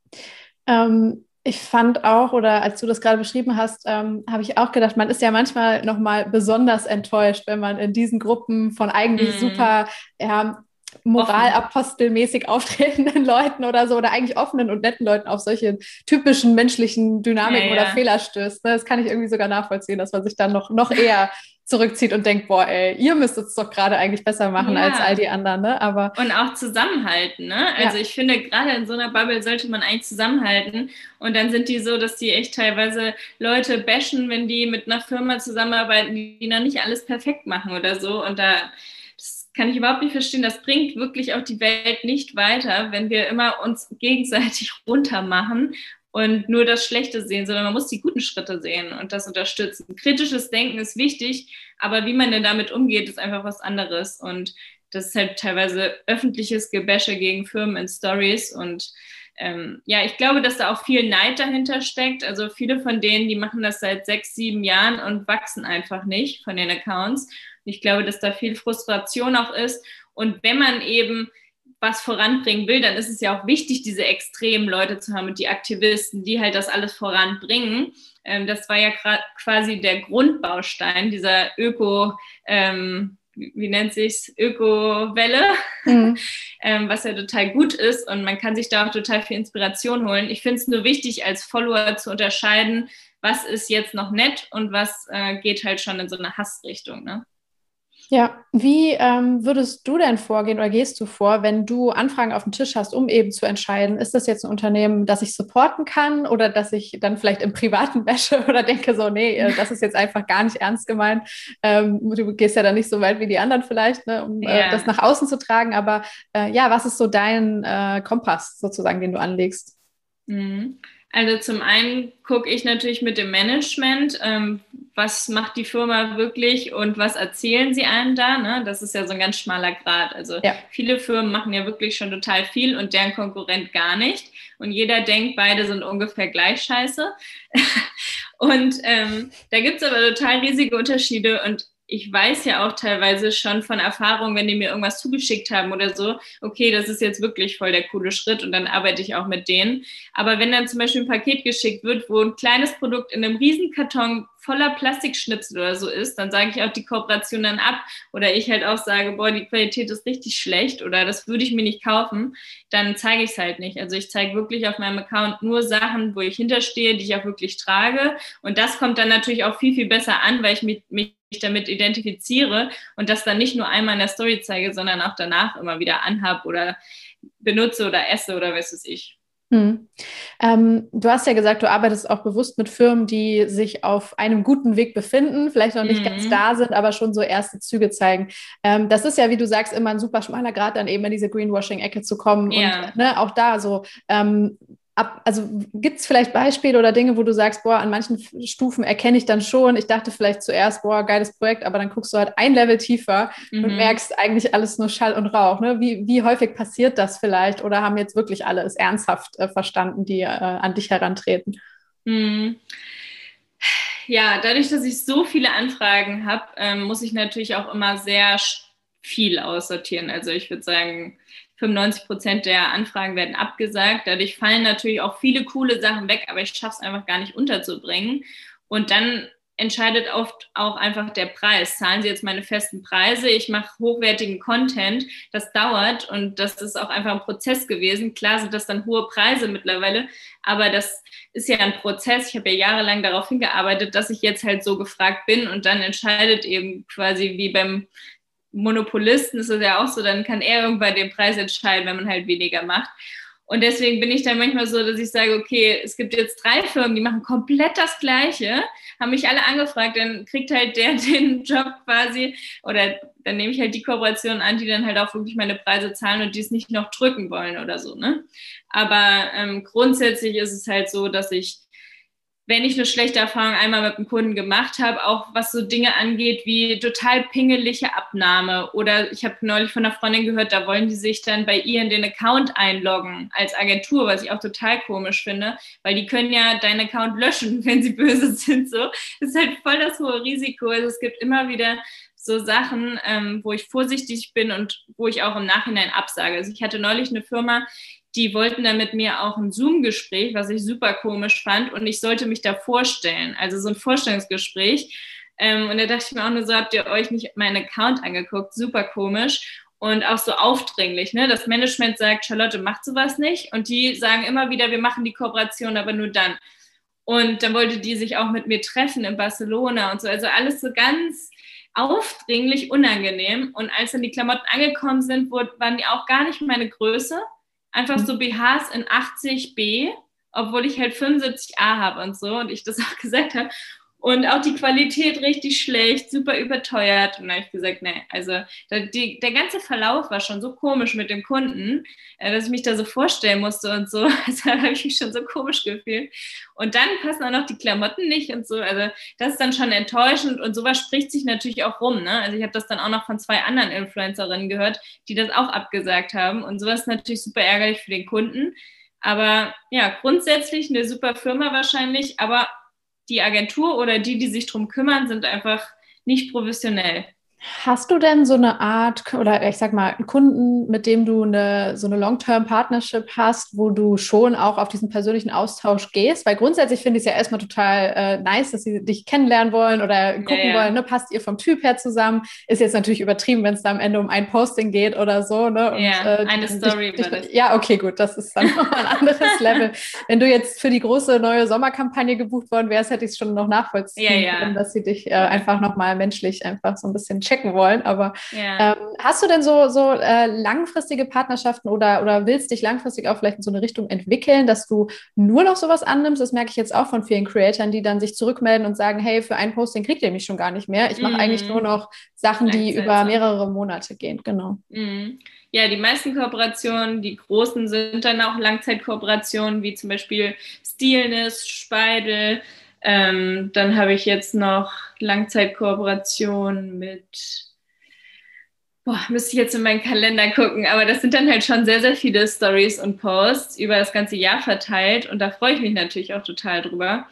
Ähm, ich fand auch, oder als du das gerade beschrieben hast, ähm, habe ich auch gedacht, man ist ja manchmal nochmal besonders enttäuscht, wenn man in diesen Gruppen von eigentlich mm. super ja, moralapostelmäßig auftretenden Leuten oder so oder eigentlich offenen und netten Leuten auf solche typischen menschlichen Dynamiken ja, ja. oder Fehler stößt. Ne? Das kann ich irgendwie sogar nachvollziehen, dass man sich dann noch, noch eher zurückzieht und denkt, boah, ey, ihr müsst es doch gerade eigentlich besser machen ja. als all die anderen, ne? Aber und auch zusammenhalten, ne? Also ja. ich finde, gerade in so einer Bubble sollte man eigentlich zusammenhalten. Und dann sind die so, dass die echt teilweise Leute bashen, wenn die mit einer Firma zusammenarbeiten, die noch nicht alles perfekt machen oder so. Und da das kann ich überhaupt nicht verstehen. Das bringt wirklich auch die Welt nicht weiter, wenn wir immer uns gegenseitig runtermachen und nur das Schlechte sehen, sondern man muss die guten Schritte sehen und das unterstützen. Kritisches Denken ist wichtig, aber wie man denn damit umgeht, ist einfach was anderes. Und das ist halt teilweise öffentliches Gebäsche gegen Firmen in Stories und ähm, ja, ich glaube, dass da auch viel Neid dahinter steckt. Also viele von denen, die machen das seit sechs, sieben Jahren und wachsen einfach nicht von den Accounts. Ich glaube, dass da viel Frustration auch ist. Und wenn man eben was voranbringen will, dann ist es ja auch wichtig, diese extremen Leute zu haben und die Aktivisten, die halt das alles voranbringen. Ähm, das war ja quasi der Grundbaustein dieser Öko, ähm, wie nennt sich's, Öko-Welle, mhm. ähm, was ja total gut ist und man kann sich da auch total viel Inspiration holen. Ich finde es nur wichtig, als Follower zu unterscheiden, was ist jetzt noch nett und was äh, geht halt schon in so eine Hassrichtung. Ne? Ja, wie ähm, würdest du denn vorgehen oder gehst du vor, wenn du Anfragen auf dem Tisch hast, um eben zu entscheiden, ist das jetzt ein Unternehmen, das ich supporten kann oder dass ich dann vielleicht im Privaten wäsche oder denke so, nee, äh, das ist jetzt einfach gar nicht ernst gemeint. Ähm, du gehst ja dann nicht so weit wie die anderen vielleicht, ne, um äh, ja. äh, das nach außen zu tragen. Aber äh, ja, was ist so dein äh, Kompass sozusagen, den du anlegst? Mhm. Also zum einen gucke ich natürlich mit dem Management, ähm, was macht die Firma wirklich und was erzählen sie einem da. Ne? Das ist ja so ein ganz schmaler Grad. Also ja. viele Firmen machen ja wirklich schon total viel und deren Konkurrent gar nicht. Und jeder denkt, beide sind ungefähr gleich scheiße. und ähm, da gibt es aber total riesige Unterschiede. Und ich weiß ja auch teilweise schon von Erfahrung, wenn die mir irgendwas zugeschickt haben oder so, okay, das ist jetzt wirklich voll der coole Schritt und dann arbeite ich auch mit denen. Aber wenn dann zum Beispiel ein Paket geschickt wird, wo ein kleines Produkt in einem Riesenkarton voller Plastikschnipsel oder so ist, dann sage ich auch die Kooperation dann ab oder ich halt auch sage, boah, die Qualität ist richtig schlecht oder das würde ich mir nicht kaufen, dann zeige ich es halt nicht. Also ich zeige wirklich auf meinem Account nur Sachen, wo ich hinterstehe, die ich auch wirklich trage und das kommt dann natürlich auch viel, viel besser an, weil ich mich, mich damit identifiziere und das dann nicht nur einmal in der Story zeige, sondern auch danach immer wieder anhab oder benutze oder esse oder was weiß ich. Hm. Ähm, du hast ja gesagt, du arbeitest auch bewusst mit Firmen, die sich auf einem guten Weg befinden, vielleicht noch nicht mhm. ganz da sind, aber schon so erste Züge zeigen. Ähm, das ist ja, wie du sagst, immer ein super schmaler Grad, dann eben in diese Greenwashing-Ecke zu kommen. Ja. Und ne, auch da so, ähm, ab, also gibt es vielleicht Beispiele oder Dinge, wo du sagst, boah, an manchen Stufen erkenne ich dann schon, ich dachte vielleicht zuerst, boah, geiles Projekt, aber dann guckst du halt ein Level tiefer mhm. und merkst eigentlich alles nur Schall und Rauch. Ne? Wie, wie häufig passiert das vielleicht oder haben jetzt wirklich alle es ernsthaft äh, verstanden, die äh, an dich herantreten? Mhm. Ja, dadurch, dass ich so viele Anfragen habe, ähm, muss ich natürlich auch immer sehr viel aussortieren. Also ich würde sagen, 95 Prozent der Anfragen werden abgesagt. Dadurch fallen natürlich auch viele coole Sachen weg, aber ich schaffe es einfach gar nicht unterzubringen. Und dann entscheidet oft auch einfach der Preis. Zahlen Sie jetzt meine festen Preise? Ich mache hochwertigen Content. Das dauert und das ist auch einfach ein Prozess gewesen. Klar sind das dann hohe Preise mittlerweile, aber das ist ja ein Prozess. Ich habe ja jahrelang darauf hingearbeitet, dass ich jetzt halt so gefragt bin und dann entscheidet eben quasi wie beim Monopolisten ist es ja auch so, dann kann er irgendwann den Preis entscheiden, wenn man halt weniger macht. Und deswegen bin ich dann manchmal so, dass ich sage, okay, es gibt jetzt drei Firmen, die machen komplett das Gleiche, haben mich alle angefragt, dann kriegt halt der den Job quasi oder dann nehme ich halt die Kooperation an, die dann halt auch wirklich meine Preise zahlen und die es nicht noch drücken wollen oder so. Ne? Aber ähm, grundsätzlich ist es halt so, dass ich wenn ich eine schlechte Erfahrung einmal mit einem Kunden gemacht habe, auch was so Dinge angeht wie total pingelige Abnahme oder ich habe neulich von einer Freundin gehört, da wollen die sich dann bei ihr in den Account einloggen als Agentur, was ich auch total komisch finde, weil die können ja deinen Account löschen, wenn sie böse sind. So, das ist halt voll das hohe Risiko. Also es gibt immer wieder so Sachen, ähm, wo ich vorsichtig bin und wo ich auch im Nachhinein absage. Also ich hatte neulich eine Firma, die wollten dann mit mir auch ein Zoom-Gespräch, was ich super komisch fand, und ich sollte mich da vorstellen, also so ein Vorstellungsgespräch. Ähm, und da dachte ich mir auch nur so, habt ihr euch nicht meinen Account angeguckt? Super komisch und auch so aufdringlich. Ne? Das Management sagt, Charlotte macht sowas nicht. Und die sagen immer wieder, wir machen die Kooperation, aber nur dann. Und dann wollte die sich auch mit mir treffen in Barcelona und so. Also alles so ganz aufdringlich, unangenehm. Und als dann die Klamotten angekommen sind, waren die auch gar nicht meine Größe einfach so BHs in 80b, obwohl ich halt 75a habe und so und ich das auch gesagt habe. Und auch die Qualität richtig schlecht, super überteuert. Und da habe ich gesagt, nee, also die, der ganze Verlauf war schon so komisch mit dem Kunden, äh, dass ich mich da so vorstellen musste und so. Also da habe ich mich schon so komisch gefühlt. Und dann passen auch noch die Klamotten nicht und so. Also das ist dann schon enttäuschend und sowas spricht sich natürlich auch rum. Ne? Also ich habe das dann auch noch von zwei anderen Influencerinnen gehört, die das auch abgesagt haben. Und sowas ist natürlich super ärgerlich für den Kunden. Aber ja, grundsätzlich eine super Firma wahrscheinlich, aber die Agentur oder die, die sich darum kümmern, sind einfach nicht professionell. Hast du denn so eine Art oder ich sag mal einen Kunden, mit dem du eine so eine Long-Term-Partnership hast, wo du schon auch auf diesen persönlichen Austausch gehst? Weil grundsätzlich finde ich es ja erstmal total äh, nice, dass sie dich kennenlernen wollen oder gucken ja, ja. wollen, ne? passt ihr vom Typ her zusammen? Ist jetzt natürlich übertrieben, wenn es da am Ende um ein Posting geht oder so. Ne? Und, ja, äh, eine Story. Dich, dich, ja, okay, gut, das ist dann nochmal ein anderes Level. Wenn du jetzt für die große neue Sommerkampagne gebucht worden wärst, hätte ich es schon noch nachvollziehen ja, können, dass sie dich äh, einfach nochmal menschlich einfach so ein bisschen checken wollen. Aber ja. ähm, hast du denn so, so äh, langfristige Partnerschaften oder, oder willst dich langfristig auch vielleicht in so eine Richtung entwickeln, dass du nur noch sowas annimmst? Das merke ich jetzt auch von vielen Creatoren, die dann sich zurückmelden und sagen, hey, für ein Posting kriegt ihr mich schon gar nicht mehr. Ich mache mhm. eigentlich nur noch Sachen, die über mehrere Monate gehen. Genau. Mhm. Ja, die meisten Kooperationen, die großen, sind dann auch Langzeitkooperationen, wie zum Beispiel Stilness, Speidel, ähm, dann habe ich jetzt noch Langzeitkooperation mit, boah, müsste ich jetzt in meinen Kalender gucken, aber das sind dann halt schon sehr, sehr viele Stories und Posts über das ganze Jahr verteilt und da freue ich mich natürlich auch total drüber.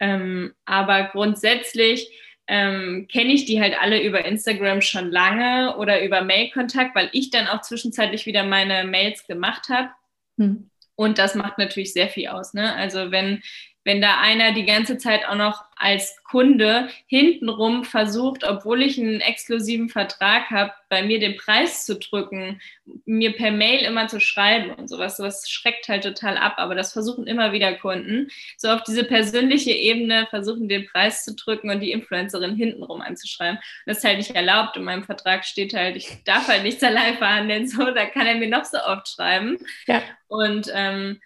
Ähm, aber grundsätzlich ähm, kenne ich die halt alle über Instagram schon lange oder über Mailkontakt, weil ich dann auch zwischenzeitlich wieder meine Mails gemacht habe. Hm. Und das macht natürlich sehr viel aus. Ne? Also wenn wenn da einer die ganze Zeit auch noch als Kunde hintenrum versucht, obwohl ich einen exklusiven Vertrag habe, bei mir den Preis zu drücken, mir per Mail immer zu schreiben und sowas, sowas schreckt halt total ab, aber das versuchen immer wieder Kunden, so auf diese persönliche Ebene versuchen, den Preis zu drücken und die Influencerin hintenrum anzuschreiben. Das ist halt nicht erlaubt. In meinem Vertrag steht halt, ich darf halt nichts allein verhandeln, so, da kann er mir noch so oft schreiben. Ja. Und ähm,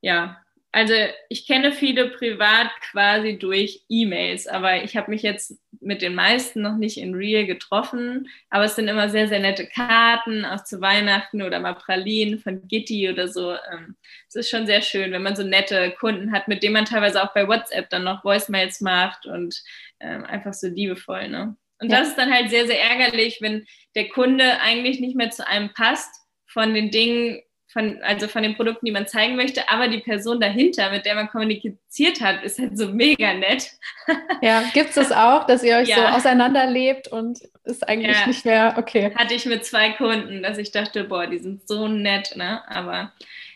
ja, also ich kenne viele privat quasi durch E-Mails, aber ich habe mich jetzt mit den meisten noch nicht in Real getroffen. Aber es sind immer sehr, sehr nette Karten, auch zu Weihnachten oder mal Pralinen von Gitti oder so. Ähm, es ist schon sehr schön, wenn man so nette Kunden hat, mit denen man teilweise auch bei WhatsApp dann noch Voicemails macht und ähm, einfach so liebevoll. Ne? Und ja. das ist dann halt sehr, sehr ärgerlich, wenn der Kunde eigentlich nicht mehr zu einem passt von den Dingen, von, also von den Produkten, die man zeigen möchte, aber die Person dahinter, mit der man kommuniziert hat, ist halt so mega nett. Ja, gibt es das auch, dass ihr euch ja. so auseinanderlebt und ist eigentlich ja. nicht mehr okay? Hatte ich mit zwei Kunden, dass ich dachte, boah, die sind so nett, ne? Aber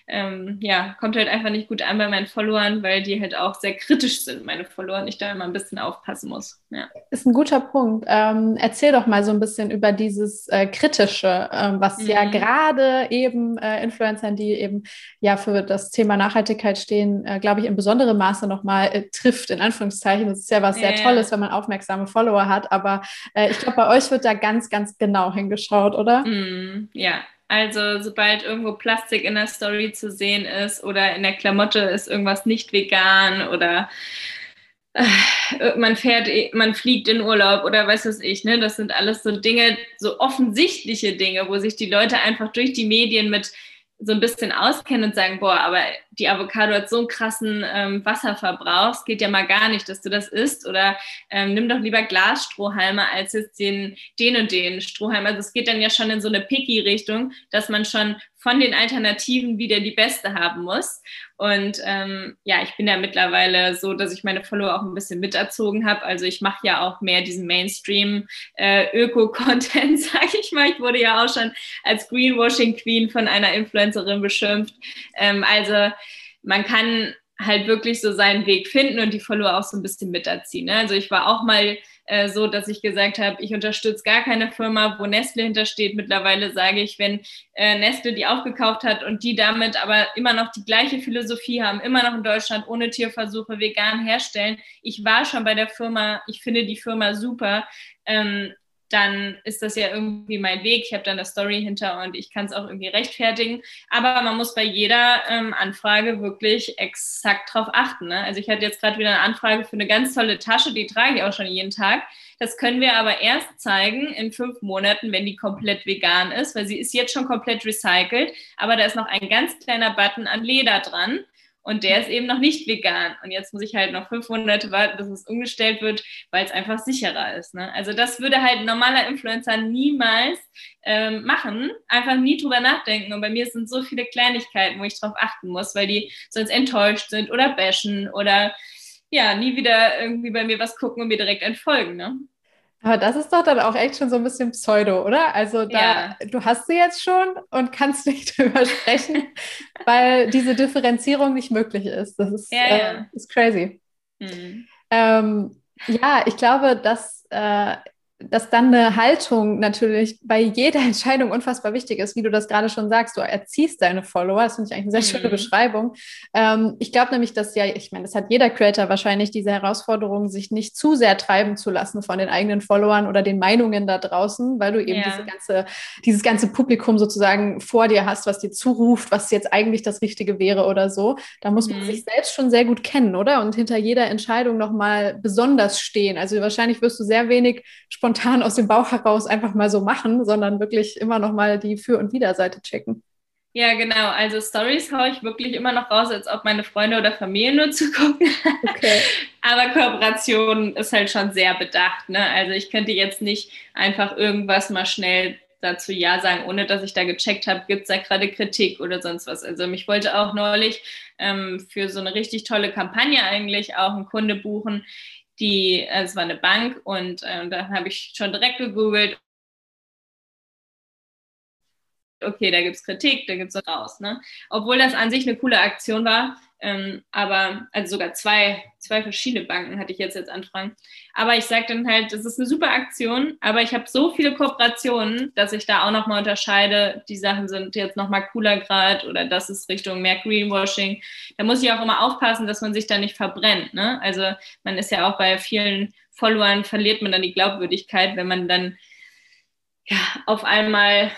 ähm, ja, kommt halt einfach nicht gut an bei meinen Followern, weil die halt auch sehr kritisch sind, meine Follower, und ich da immer ein bisschen aufpassen muss. Ja. Ist ein guter Punkt. Ähm, erzähl doch mal so ein bisschen über dieses äh, Kritische, äh, was mhm. ja gerade eben äh, Influencern, die eben ja für das Thema Nachhaltigkeit stehen, äh, glaube ich, in besonderem Maße nochmal äh, trifft, in Anführungszeichen. Das ist ja was sehr ja, Tolles, wenn man aufmerksame Follower hat, aber äh, ich glaube, bei euch wird da ganz, ganz genau hingeschaut, oder? Mhm. Ja, also sobald irgendwo Plastik in der Story zu sehen ist oder in der Klamotte ist irgendwas nicht vegan oder äh, man fährt, man fliegt in Urlaub oder weiß was ich, ne? Das sind alles so Dinge, so offensichtliche Dinge, wo sich die Leute einfach durch die Medien mit so ein bisschen auskennen und sagen, boah, aber die Avocado hat so einen krassen ähm, Wasserverbrauch, es geht ja mal gar nicht, dass du das isst oder ähm, nimm doch lieber Glasstrohhalme als jetzt den, den und den Strohhalm. Also es geht dann ja schon in so eine Picky-Richtung, dass man schon von den Alternativen wieder die beste haben muss. Und ähm, ja, ich bin ja mittlerweile so, dass ich meine Follower auch ein bisschen miterzogen habe. Also ich mache ja auch mehr diesen Mainstream äh, sage ich mal. Ich wurde ja auch schon als Greenwashing Queen von einer Influencerin beschimpft. Ähm, also man kann halt wirklich so seinen Weg finden und die Follower auch so ein bisschen miterziehen. Ne? Also ich war auch mal äh, so, dass ich gesagt habe, ich unterstütze gar keine Firma, wo Nestle hintersteht. Mittlerweile sage ich, wenn äh, Nestle die aufgekauft hat und die damit aber immer noch die gleiche Philosophie haben, immer noch in Deutschland ohne Tierversuche vegan herstellen. Ich war schon bei der Firma, ich finde die Firma super. Ähm, dann ist das ja irgendwie mein Weg. Ich habe dann eine Story hinter und ich kann es auch irgendwie rechtfertigen. Aber man muss bei jeder ähm, Anfrage wirklich exakt drauf achten. Ne? Also ich hatte jetzt gerade wieder eine Anfrage für eine ganz tolle Tasche, die trage ich auch schon jeden Tag. Das können wir aber erst zeigen in fünf Monaten, wenn die komplett vegan ist, weil sie ist jetzt schon komplett recycelt. Aber da ist noch ein ganz kleiner Button an Leder dran. Und der ist eben noch nicht vegan. Und jetzt muss ich halt noch fünf Monate warten, bis es umgestellt wird, weil es einfach sicherer ist. Ne? Also das würde halt ein normaler Influencer niemals ähm, machen, einfach nie drüber nachdenken. Und bei mir sind so viele Kleinigkeiten, wo ich drauf achten muss, weil die sonst enttäuscht sind oder bashen oder ja, nie wieder irgendwie bei mir was gucken und mir direkt entfolgen. Ne? Aber das ist doch dann auch echt schon so ein bisschen Pseudo, oder? Also da, ja. du hast sie jetzt schon und kannst nicht drüber sprechen, weil diese Differenzierung nicht möglich ist. Das ist, ja, ja. Äh, ist crazy. Mhm. Ähm, ja, ich glaube, dass äh, dass dann eine Haltung natürlich bei jeder Entscheidung unfassbar wichtig ist, wie du das gerade schon sagst. Du erziehst deine Follower. Das finde ich eigentlich eine sehr schöne mhm. Beschreibung. Ähm, ich glaube nämlich, dass ja, ich meine, das hat jeder Creator wahrscheinlich diese Herausforderung, sich nicht zu sehr treiben zu lassen von den eigenen Followern oder den Meinungen da draußen, weil du eben ja. diese ganze, dieses ganze Publikum sozusagen vor dir hast, was dir zuruft, was jetzt eigentlich das Richtige wäre oder so. Da muss man mhm. sich selbst schon sehr gut kennen, oder? Und hinter jeder Entscheidung nochmal besonders stehen. Also wahrscheinlich wirst du sehr wenig spontan spontan aus dem Bauch heraus einfach mal so machen, sondern wirklich immer noch mal die Für- und Widerseite checken. Ja, genau. Also Stories haue ich wirklich immer noch raus, als ob meine Freunde oder Familie nur zu gucken. Okay. Aber Kooperation ist halt schon sehr bedacht. Ne? Also ich könnte jetzt nicht einfach irgendwas mal schnell dazu Ja sagen, ohne dass ich da gecheckt habe, gibt es da gerade Kritik oder sonst was. Also mich wollte auch neulich ähm, für so eine richtig tolle Kampagne eigentlich auch einen Kunde buchen, die, äh, es war eine Bank und äh, da habe ich schon direkt gegoogelt. Okay, da gibt es Kritik, da gibt es raus. Ne? Obwohl das an sich eine coole Aktion war, ähm, aber, also sogar zwei, zwei verschiedene Banken hatte ich jetzt jetzt Anfragen. Aber ich sage dann halt, das ist eine super Aktion, aber ich habe so viele Kooperationen, dass ich da auch nochmal unterscheide, die Sachen sind jetzt nochmal cooler gerade oder das ist Richtung mehr Greenwashing. Da muss ich auch immer aufpassen, dass man sich da nicht verbrennt. Ne? Also man ist ja auch bei vielen Followern, verliert man dann die Glaubwürdigkeit, wenn man dann ja, auf einmal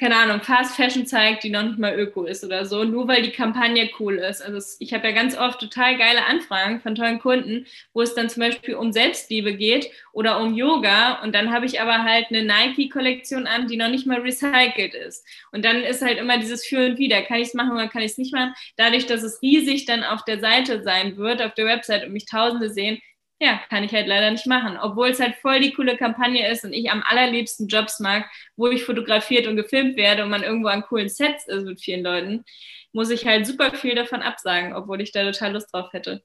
keine Ahnung, Fast Fashion zeigt, die noch nicht mal öko ist oder so, nur weil die Kampagne cool ist. Also ich habe ja ganz oft total geile Anfragen von tollen Kunden, wo es dann zum Beispiel um Selbstliebe geht oder um Yoga und dann habe ich aber halt eine Nike-Kollektion an, die noch nicht mal recycelt ist. Und dann ist halt immer dieses Für und Wider. Kann ich es machen oder kann ich es nicht machen? Dadurch, dass es riesig dann auf der Seite sein wird, auf der Website und mich Tausende sehen, ja, kann ich halt leider nicht machen. Obwohl es halt voll die coole Kampagne ist und ich am allerliebsten Jobs mag, wo ich fotografiert und gefilmt werde und man irgendwo an coolen Sets ist mit vielen Leuten, muss ich halt super viel davon absagen, obwohl ich da total Lust drauf hätte.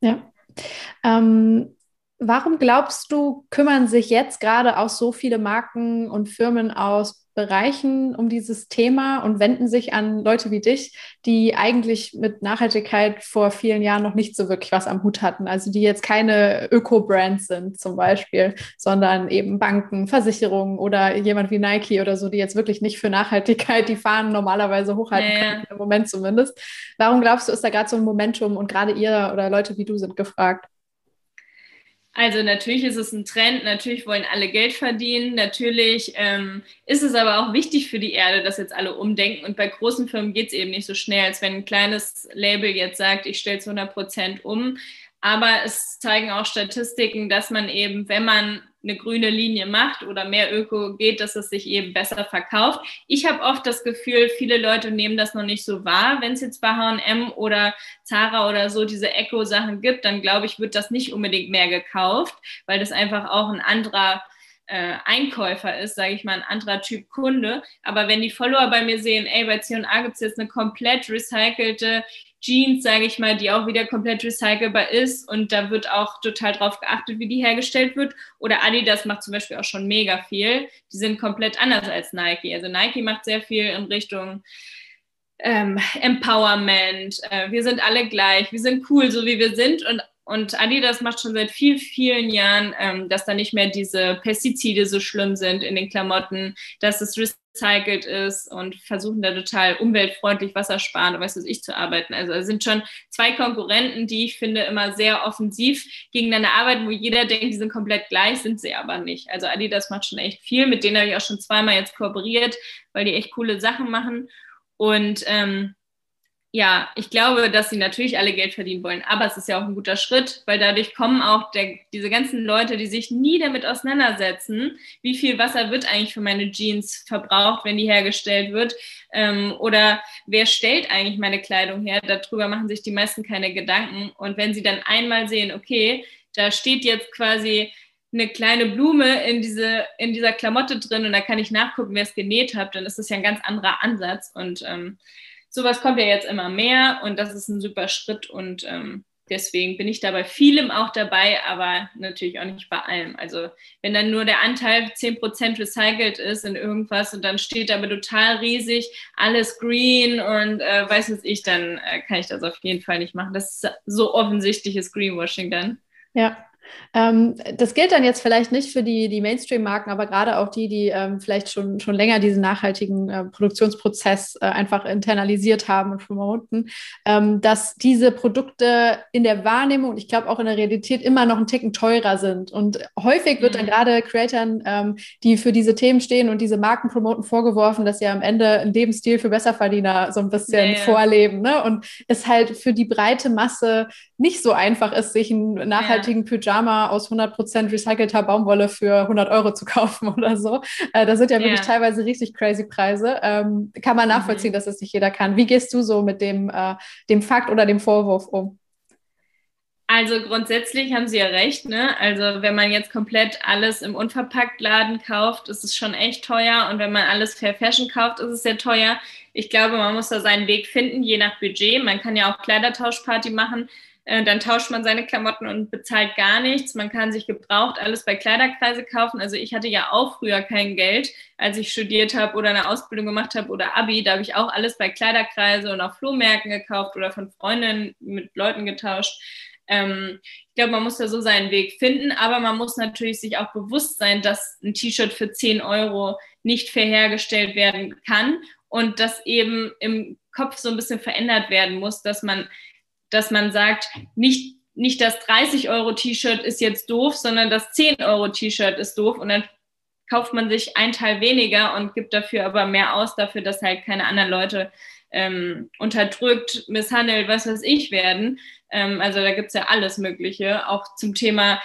Ja. Ähm, warum glaubst du, kümmern sich jetzt gerade auch so viele Marken und Firmen aus Bereichen um dieses Thema und wenden sich an Leute wie dich, die eigentlich mit Nachhaltigkeit vor vielen Jahren noch nicht so wirklich was am Hut hatten. Also die jetzt keine Öko-Brands sind zum Beispiel, sondern eben Banken, Versicherungen oder jemand wie Nike oder so, die jetzt wirklich nicht für Nachhaltigkeit die Fahnen normalerweise hochhalten ja, können, im Moment zumindest. Warum glaubst du, ist da gerade so ein Momentum und gerade ihr oder Leute wie du sind gefragt? Also natürlich ist es ein Trend, natürlich wollen alle Geld verdienen, natürlich ähm, ist es aber auch wichtig für die Erde, dass jetzt alle umdenken und bei großen Firmen geht es eben nicht so schnell, als wenn ein kleines Label jetzt sagt, ich stelle zu 100 Prozent um. Aber es zeigen auch Statistiken, dass man eben, wenn man eine grüne Linie macht oder mehr Öko geht, dass es sich eben besser verkauft. Ich habe oft das Gefühl, viele Leute nehmen das noch nicht so wahr. Wenn es jetzt bei H&M oder Zara oder so diese Eco-Sachen gibt, dann glaube ich, wird das nicht unbedingt mehr gekauft, weil das einfach auch ein anderer äh, Einkäufer ist, sage ich mal, ein anderer Typ Kunde. Aber wenn die Follower bei mir sehen, ey, bei C&A gibt es jetzt eine komplett recycelte Jeans, sage ich mal, die auch wieder komplett recycelbar ist und da wird auch total drauf geachtet, wie die hergestellt wird. Oder Adidas macht zum Beispiel auch schon mega viel. Die sind komplett anders als Nike. Also Nike macht sehr viel in Richtung ähm, Empowerment. Äh, wir sind alle gleich, wir sind cool, so wie wir sind und und Adidas macht schon seit vielen, vielen Jahren, ähm, dass da nicht mehr diese Pestizide so schlimm sind in den Klamotten, dass es recycelt ist und versuchen da total umweltfreundlich, wassersparend, was weiß ich, zu arbeiten. Also es sind schon zwei Konkurrenten, die ich finde immer sehr offensiv gegeneinander arbeiten, wo jeder denkt, die sind komplett gleich, sind sie aber nicht. Also Adidas macht schon echt viel, mit denen habe ich auch schon zweimal jetzt kooperiert, weil die echt coole Sachen machen. Und ähm, ja, ich glaube, dass sie natürlich alle Geld verdienen wollen, aber es ist ja auch ein guter Schritt, weil dadurch kommen auch der, diese ganzen Leute, die sich nie damit auseinandersetzen, wie viel Wasser wird eigentlich für meine Jeans verbraucht, wenn die hergestellt wird, ähm, oder wer stellt eigentlich meine Kleidung her, darüber machen sich die meisten keine Gedanken. Und wenn sie dann einmal sehen, okay, da steht jetzt quasi eine kleine Blume in, diese, in dieser Klamotte drin und da kann ich nachgucken, wer es genäht hat, dann ist das ja ein ganz anderer Ansatz. Und ähm, sowas kommt ja jetzt immer mehr und das ist ein super Schritt und ähm, deswegen bin ich da bei vielem auch dabei, aber natürlich auch nicht bei allem. Also wenn dann nur der Anteil 10% recycelt ist in irgendwas und dann steht aber total riesig, alles green und äh, weiß es ich, dann äh, kann ich das auf jeden Fall nicht machen. Das ist so offensichtliches Greenwashing dann. Ja, ähm, das gilt dann jetzt vielleicht nicht für die, die Mainstream-Marken, aber gerade auch die, die ähm, vielleicht schon, schon länger diesen nachhaltigen äh, Produktionsprozess äh, einfach internalisiert haben und promoten, ähm, dass diese Produkte in der Wahrnehmung und ich glaube auch in der Realität immer noch einen Ticken teurer sind. Und häufig wird dann mhm. gerade Creatoren, ähm, die für diese Themen stehen und diese Marken promoten, vorgeworfen, dass sie am Ende einen Lebensstil für Besserverdiener so ein bisschen ja. vorleben. Ne? Und es halt für die breite Masse nicht so einfach ist, sich einen nachhaltigen ja. Pyjama aus 100% recycelter Baumwolle für 100 Euro zu kaufen oder so. Äh, das sind ja wirklich ja. teilweise richtig crazy Preise. Ähm, kann man nachvollziehen, mhm. dass das nicht jeder kann. Wie gehst du so mit dem, äh, dem Fakt oder dem Vorwurf um? Also grundsätzlich haben Sie ja recht. Ne? Also wenn man jetzt komplett alles im Unverpacktladen kauft, ist es schon echt teuer. Und wenn man alles Fair Fashion kauft, ist es sehr teuer. Ich glaube, man muss da seinen Weg finden, je nach Budget. Man kann ja auch Kleidertauschparty machen. Äh, dann tauscht man seine Klamotten und bezahlt gar nichts. Man kann sich gebraucht alles bei Kleiderkreise kaufen. Also ich hatte ja auch früher kein Geld, als ich studiert habe oder eine Ausbildung gemacht habe oder Abi. Da habe ich auch alles bei Kleiderkreise und auf Flohmärkten gekauft oder von Freundinnen mit Leuten getauscht. Ähm, ich glaube, man muss da so seinen Weg finden, aber man muss natürlich sich auch bewusst sein, dass ein T-Shirt für 10 Euro nicht fair hergestellt werden kann und das eben im Kopf so ein bisschen verändert werden muss, dass man dass man sagt, nicht, nicht das 30 Euro T-Shirt ist jetzt doof, sondern das 10 Euro T-Shirt ist doof und dann kauft man sich ein Teil weniger und gibt dafür aber mehr aus, dafür, dass halt keine anderen Leute ähm, unterdrückt, misshandelt, was weiß ich werden. Ähm, also da gibt es ja alles Mögliche, auch zum Thema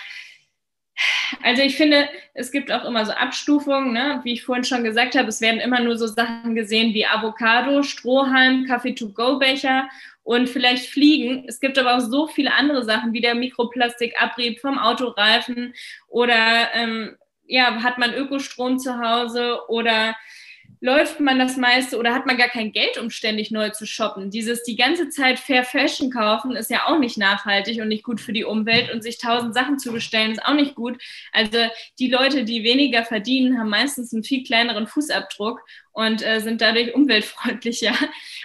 also ich finde, es gibt auch immer so Abstufungen, ne? wie ich vorhin schon gesagt habe, es werden immer nur so Sachen gesehen wie Avocado, Strohhalm, Kaffee-to-go-Becher und vielleicht Fliegen. Es gibt aber auch so viele andere Sachen, wie der Mikroplastikabrieb vom Autoreifen oder ähm, ja, hat man Ökostrom zu Hause oder läuft man das meiste oder hat man gar kein Geld, um ständig neu zu shoppen. Dieses die ganze Zeit Fair Fashion kaufen ist ja auch nicht nachhaltig und nicht gut für die Umwelt und sich tausend Sachen zu bestellen ist auch nicht gut. Also die Leute, die weniger verdienen, haben meistens einen viel kleineren Fußabdruck und äh, sind dadurch umweltfreundlicher.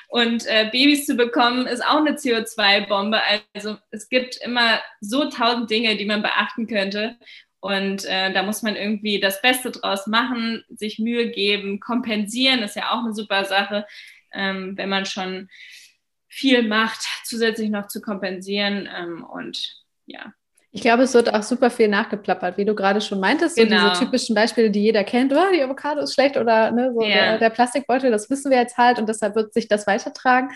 Und äh, Babys zu bekommen ist auch eine CO2-Bombe. Also es gibt immer so tausend Dinge, die man beachten könnte. Und äh, da muss man irgendwie das Beste draus machen, sich Mühe geben, kompensieren, ist ja auch eine super Sache, ähm, wenn man schon viel macht, zusätzlich noch zu kompensieren. Ähm, und ja, ich glaube, es wird auch super viel nachgeplappert, wie du gerade schon meintest. So genau. diese typischen Beispiele, die jeder kennt, oh, die Avocado ist schlecht oder ne, so yeah. der, der, Plastikbeutel, das wissen wir jetzt halt und deshalb wird sich das weitertragen.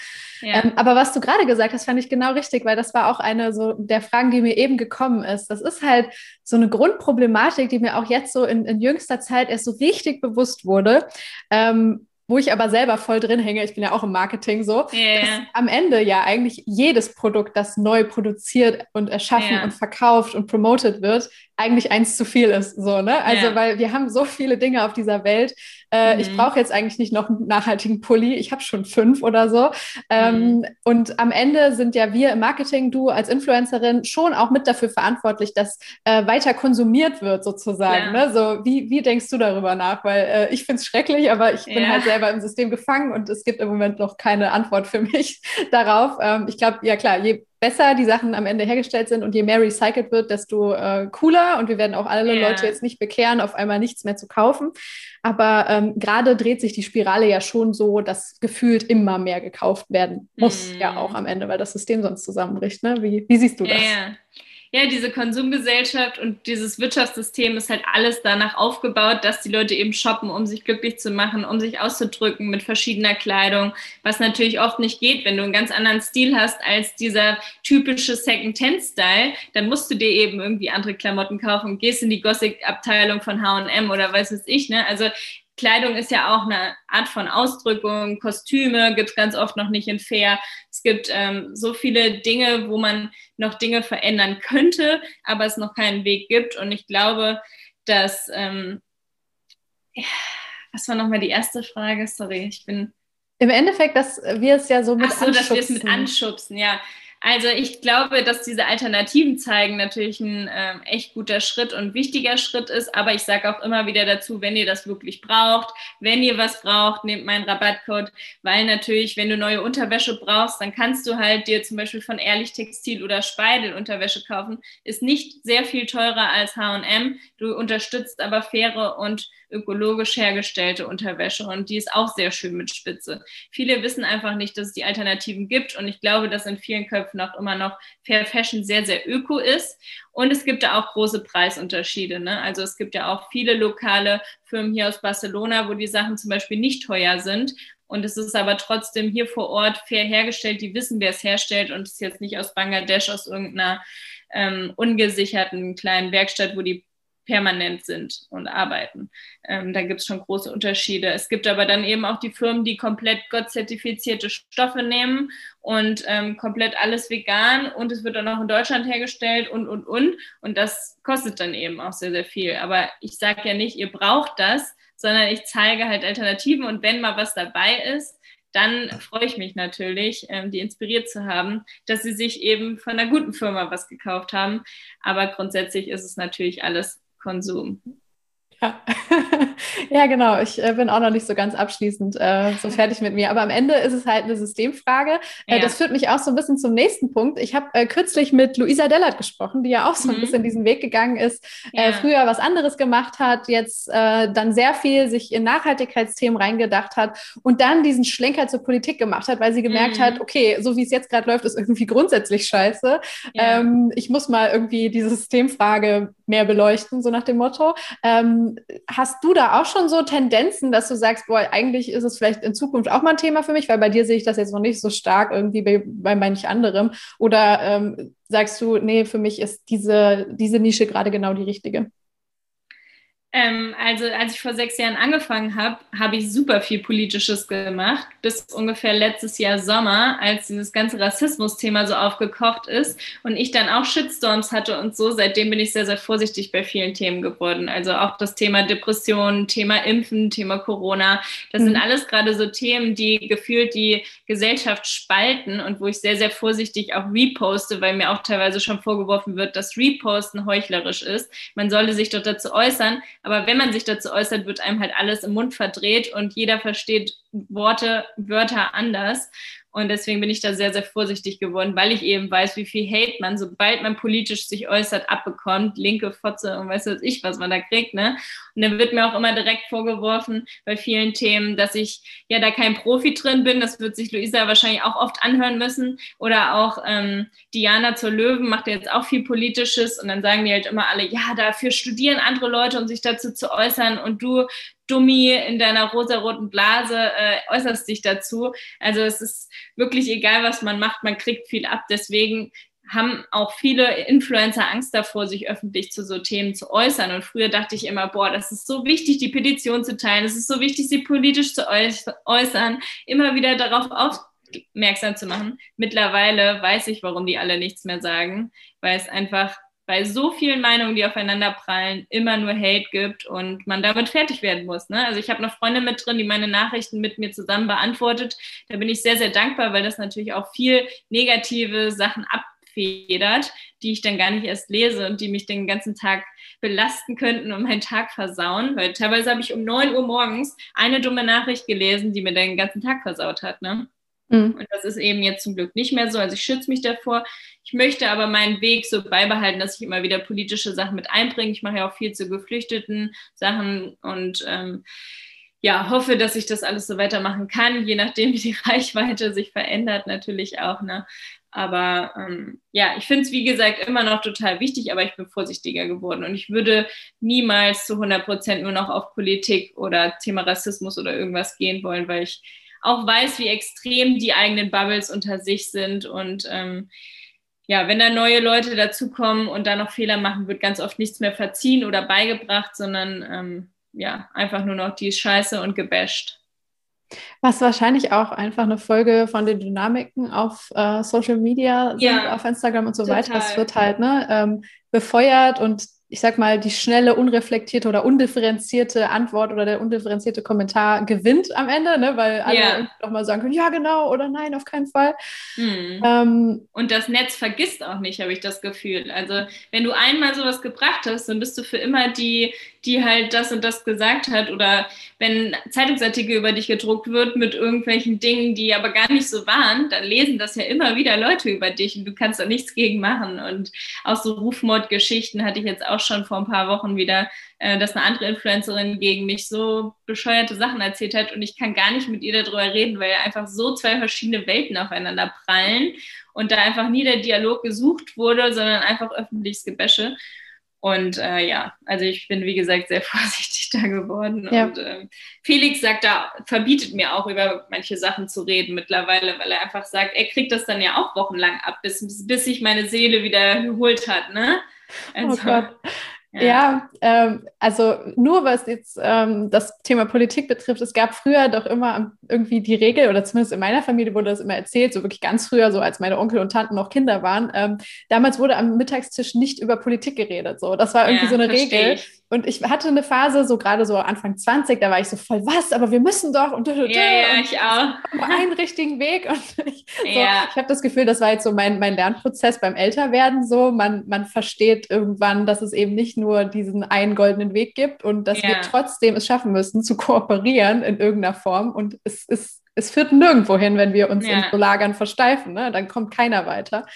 Yeah. Ähm, aber was du gerade gesagt hast, fand ich genau richtig, weil das war auch eine so der Fragen, die mir eben gekommen ist. Das ist halt so eine Grundproblematik, die mir auch jetzt so in, in jüngster Zeit erst so richtig bewusst wurde. Ähm, wo ich aber selber voll drin hänge, ich bin ja auch im Marketing so, yeah. dass am Ende ja eigentlich jedes Produkt, das neu produziert und erschaffen yeah. und verkauft und promoted wird, eigentlich eins zu viel ist. So, ne? Also, yeah. weil wir haben so viele Dinge auf dieser Welt. Äh, mhm. Ich brauche jetzt eigentlich nicht noch einen nachhaltigen Pulli. Ich habe schon fünf oder so. Ähm, mhm. Und am Ende sind ja wir im Marketing, du als Influencerin, schon auch mit dafür verantwortlich, dass äh, weiter konsumiert wird, sozusagen. Ja. Ne? So, wie, wie denkst du darüber nach? Weil äh, ich finde es schrecklich, aber ich bin ja. halt selber im System gefangen und es gibt im Moment noch keine Antwort für mich darauf. Ähm, ich glaube, ja klar, je besser die Sachen am Ende hergestellt sind und je mehr recycelt wird, desto äh, cooler. Und wir werden auch alle yeah. Leute jetzt nicht bekehren, auf einmal nichts mehr zu kaufen. Aber ähm, gerade dreht sich die Spirale ja schon so, dass gefühlt immer mehr gekauft werden muss, mm. ja auch am Ende, weil das System sonst zusammenbricht. Ne? Wie, wie siehst du das? Yeah ja, diese Konsumgesellschaft und dieses Wirtschaftssystem ist halt alles danach aufgebaut, dass die Leute eben shoppen, um sich glücklich zu machen, um sich auszudrücken mit verschiedener Kleidung, was natürlich oft nicht geht, wenn du einen ganz anderen Stil hast als dieser typische Second-Hand-Style, dann musst du dir eben irgendwie andere Klamotten kaufen und gehst in die Gothic-Abteilung von H&M oder weiß es ich, ne? Also Kleidung ist ja auch eine Art von Ausdrückung, Kostüme gibt es ganz oft noch nicht in Fair. Es gibt ähm, so viele Dinge, wo man noch Dinge verändern könnte, aber es noch keinen Weg gibt. Und ich glaube, dass, ähm, ja, was war nochmal die erste Frage? Sorry, ich bin. Im Endeffekt, dass wir es ja so mit Ach so, anschubsen. dass wir es mit anschubsen, ja. Also ich glaube, dass diese Alternativen zeigen natürlich ein ähm, echt guter Schritt und wichtiger Schritt ist. Aber ich sage auch immer wieder dazu, wenn ihr das wirklich braucht, wenn ihr was braucht, nehmt meinen Rabattcode, weil natürlich, wenn du neue Unterwäsche brauchst, dann kannst du halt dir zum Beispiel von Ehrlich Textil oder Speidel Unterwäsche kaufen. Ist nicht sehr viel teurer als H&M. Du unterstützt aber faire und ökologisch hergestellte Unterwäsche und die ist auch sehr schön mit Spitze. Viele wissen einfach nicht, dass es die Alternativen gibt und ich glaube, dass in vielen Köpfen auch immer noch Fair Fashion sehr, sehr öko ist und es gibt da auch große Preisunterschiede. Ne? Also es gibt ja auch viele lokale Firmen hier aus Barcelona, wo die Sachen zum Beispiel nicht teuer sind und es ist aber trotzdem hier vor Ort fair hergestellt. Die wissen, wer es herstellt und es ist jetzt nicht aus Bangladesch, aus irgendeiner ähm, ungesicherten kleinen Werkstatt, wo die permanent sind und arbeiten. Ähm, da gibt es schon große Unterschiede. Es gibt aber dann eben auch die Firmen, die komplett gottzertifizierte Stoffe nehmen und ähm, komplett alles vegan und es wird dann auch in Deutschland hergestellt und, und, und. Und das kostet dann eben auch sehr, sehr viel. Aber ich sage ja nicht, ihr braucht das, sondern ich zeige halt Alternativen und wenn mal was dabei ist, dann freue ich mich natürlich, ähm, die inspiriert zu haben, dass sie sich eben von einer guten Firma was gekauft haben. Aber grundsätzlich ist es natürlich alles Konsum. Ja. ja, genau. Ich äh, bin auch noch nicht so ganz abschließend äh, so fertig mit mir. Aber am Ende ist es halt eine Systemfrage. Äh, ja. Das führt mich auch so ein bisschen zum nächsten Punkt. Ich habe äh, kürzlich mit Luisa Dellert gesprochen, die ja auch so ein mhm. bisschen diesen Weg gegangen ist, äh, ja. früher was anderes gemacht hat, jetzt äh, dann sehr viel sich in Nachhaltigkeitsthemen reingedacht hat und dann diesen Schlenker zur Politik gemacht hat, weil sie gemerkt mhm. hat, okay, so wie es jetzt gerade läuft, ist irgendwie grundsätzlich scheiße. Ja. Ähm, ich muss mal irgendwie diese Systemfrage mehr beleuchten, so nach dem Motto. Ähm, hast du da auch schon so Tendenzen, dass du sagst, boah, eigentlich ist es vielleicht in Zukunft auch mal ein Thema für mich, weil bei dir sehe ich das jetzt noch nicht so stark irgendwie bei, bei manch anderem. Oder ähm, sagst du, nee, für mich ist diese, diese Nische gerade genau die richtige? Ähm, also als ich vor sechs Jahren angefangen habe, habe ich super viel Politisches gemacht, bis ungefähr letztes Jahr Sommer, als dieses ganze Rassismus-Thema so aufgekocht ist und ich dann auch Shitstorms hatte und so. Seitdem bin ich sehr, sehr vorsichtig bei vielen Themen geworden. Also auch das Thema Depression, Thema Impfen, Thema Corona. Das mhm. sind alles gerade so Themen, die gefühlt die Gesellschaft spalten und wo ich sehr, sehr vorsichtig auch reposte, weil mir auch teilweise schon vorgeworfen wird, dass Reposten heuchlerisch ist. Man solle sich doch dazu äußern. Aber wenn man sich dazu äußert, wird einem halt alles im Mund verdreht und jeder versteht Worte, Wörter anders. Und deswegen bin ich da sehr, sehr vorsichtig geworden, weil ich eben weiß, wie viel Hate man, sobald man politisch sich äußert, abbekommt. Linke Fotze und weiß was ich, was man da kriegt. Ne? Und dann wird mir auch immer direkt vorgeworfen bei vielen Themen, dass ich ja da kein Profi drin bin. Das wird sich Luisa wahrscheinlich auch oft anhören müssen. Oder auch ähm, Diana zur Löwen macht jetzt auch viel Politisches. Und dann sagen die halt immer alle, ja, dafür studieren andere Leute, um sich dazu zu äußern. Und du Dummi in deiner rosaroten Blase äh, äußerst dich dazu. Also es ist wirklich egal, was man macht, man kriegt viel ab. Deswegen haben auch viele Influencer Angst davor, sich öffentlich zu so Themen zu äußern. Und früher dachte ich immer, boah, das ist so wichtig, die Petition zu teilen, es ist so wichtig, sie politisch zu äußern, immer wieder darauf aufmerksam zu machen. Mittlerweile weiß ich, warum die alle nichts mehr sagen, weil es einfach bei so vielen Meinungen, die aufeinander prallen, immer nur Hate gibt und man damit fertig werden muss. Ne? Also ich habe noch Freunde mit drin, die meine Nachrichten mit mir zusammen beantwortet. Da bin ich sehr, sehr dankbar, weil das natürlich auch viel negative Sachen abfedert, die ich dann gar nicht erst lese und die mich den ganzen Tag belasten könnten und meinen Tag versauen. Weil teilweise habe ich um 9 Uhr morgens eine dumme Nachricht gelesen, die mir den ganzen Tag versaut hat. Ne? Mhm. Und das ist eben jetzt zum Glück nicht mehr so. Also ich schütze mich davor. Ich möchte aber meinen Weg so beibehalten, dass ich immer wieder politische Sachen mit einbringe. Ich mache ja auch viel zu geflüchteten Sachen und ähm, ja, hoffe, dass ich das alles so weitermachen kann, je nachdem, wie die Reichweite sich verändert, natürlich auch. Ne? Aber ähm, ja, ich finde es, wie gesagt, immer noch total wichtig, aber ich bin vorsichtiger geworden. Und ich würde niemals zu 100 Prozent nur noch auf Politik oder Thema Rassismus oder irgendwas gehen wollen, weil ich auch weiß, wie extrem die eigenen Bubbles unter sich sind. Und ähm, ja, wenn da neue Leute dazukommen und da noch Fehler machen, wird ganz oft nichts mehr verziehen oder beigebracht, sondern ähm, ja, einfach nur noch die Scheiße und gebasht. Was wahrscheinlich auch einfach eine Folge von den Dynamiken auf äh, Social Media sind, ja, auf Instagram und so total. weiter. Das wird halt ne, ähm, befeuert und ich sag mal, die schnelle, unreflektierte oder undifferenzierte Antwort oder der undifferenzierte Kommentar gewinnt am Ende, ne? weil alle yeah. nochmal sagen können, ja, genau oder nein, auf keinen Fall. Mhm. Ähm, und das Netz vergisst auch nicht, habe ich das Gefühl. Also wenn du einmal sowas gebracht hast, dann bist du für immer die, die halt das und das gesagt hat oder wenn Zeitungsartikel über dich gedruckt wird mit irgendwelchen Dingen, die aber gar nicht so waren, dann lesen das ja immer wieder Leute über dich und du kannst da nichts gegen machen. Und auch so Rufmordgeschichten hatte ich jetzt auch schon vor ein paar Wochen wieder, äh, dass eine andere Influencerin gegen mich so bescheuerte Sachen erzählt hat und ich kann gar nicht mit ihr darüber reden, weil einfach so zwei verschiedene Welten aufeinander prallen und da einfach nie der Dialog gesucht wurde, sondern einfach öffentliches Gebäsche. Und äh, ja, also ich bin, wie gesagt, sehr vorsichtig da geworden. Ja. Und äh, Felix sagt da, verbietet mir auch über manche Sachen zu reden mittlerweile, weil er einfach sagt, er kriegt das dann ja auch wochenlang ab, bis, bis sich meine Seele wieder geholt hat. Ne? Oh also, oh Gott. Ja, ähm, also nur was jetzt ähm, das Thema Politik betrifft, es gab früher doch immer irgendwie die Regel, oder zumindest in meiner Familie wurde das immer erzählt, so wirklich ganz früher, so als meine Onkel und Tanten noch Kinder waren. Ähm, damals wurde am Mittagstisch nicht über Politik gerered. So, das war irgendwie ja, so eine Regel. Ich. Und ich hatte eine Phase, so gerade so Anfang 20, da war ich so voll, was, aber wir müssen doch und, und, ja, ja, ich auch. einen richtigen Weg. Und ich, so, ja. ich habe das Gefühl, das war jetzt so mein, mein Lernprozess beim Älterwerden. So, man, man versteht irgendwann, dass es eben nicht nur diesen einen goldenen Weg gibt und dass ja. wir trotzdem es schaffen müssen, zu kooperieren in irgendeiner Form. Und es ist, es führt nirgendwo hin, wenn wir uns in so Lagern versteifen. Ne? Dann kommt keiner weiter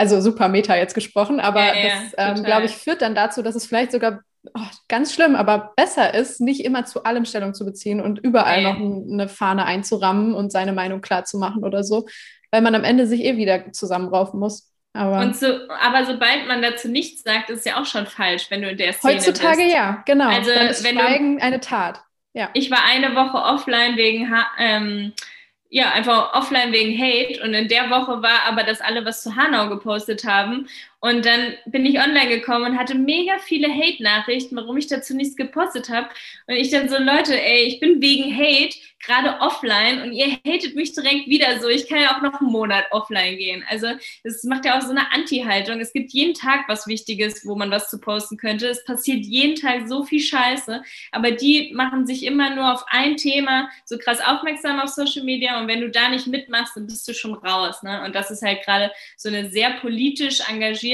also super Meta jetzt gesprochen, aber ja, ja, das, ähm, glaube ich, führt dann dazu, dass es vielleicht sogar oh, ganz schlimm, aber besser ist, nicht immer zu allem Stellung zu beziehen und überall noch eine Fahne einzurammen und seine Meinung klar zu machen oder so, weil man am Ende sich eh wieder zusammenraufen muss. Aber, so, aber sobald man dazu nichts sagt, ist ja auch schon falsch, wenn du in der Szene Heutzutage bist. ja, genau. Also Dann ist wenn Schweigen du, eine Tat. Ja. Ich war eine Woche offline wegen ähm, ja, einfach offline wegen Hate. Und in der Woche war aber, dass alle was zu Hanau gepostet haben. Und dann bin ich online gekommen und hatte mega viele Hate-Nachrichten, warum ich dazu nichts gepostet habe. Und ich dann so, Leute, ey, ich bin wegen Hate gerade offline und ihr hatet mich direkt wieder so. Ich kann ja auch noch einen Monat offline gehen. Also es macht ja auch so eine Anti-Haltung. Es gibt jeden Tag was Wichtiges, wo man was zu posten könnte. Es passiert jeden Tag so viel Scheiße, aber die machen sich immer nur auf ein Thema so krass aufmerksam auf Social Media und wenn du da nicht mitmachst, dann bist du schon raus. Ne? Und das ist halt gerade so eine sehr politisch engagierte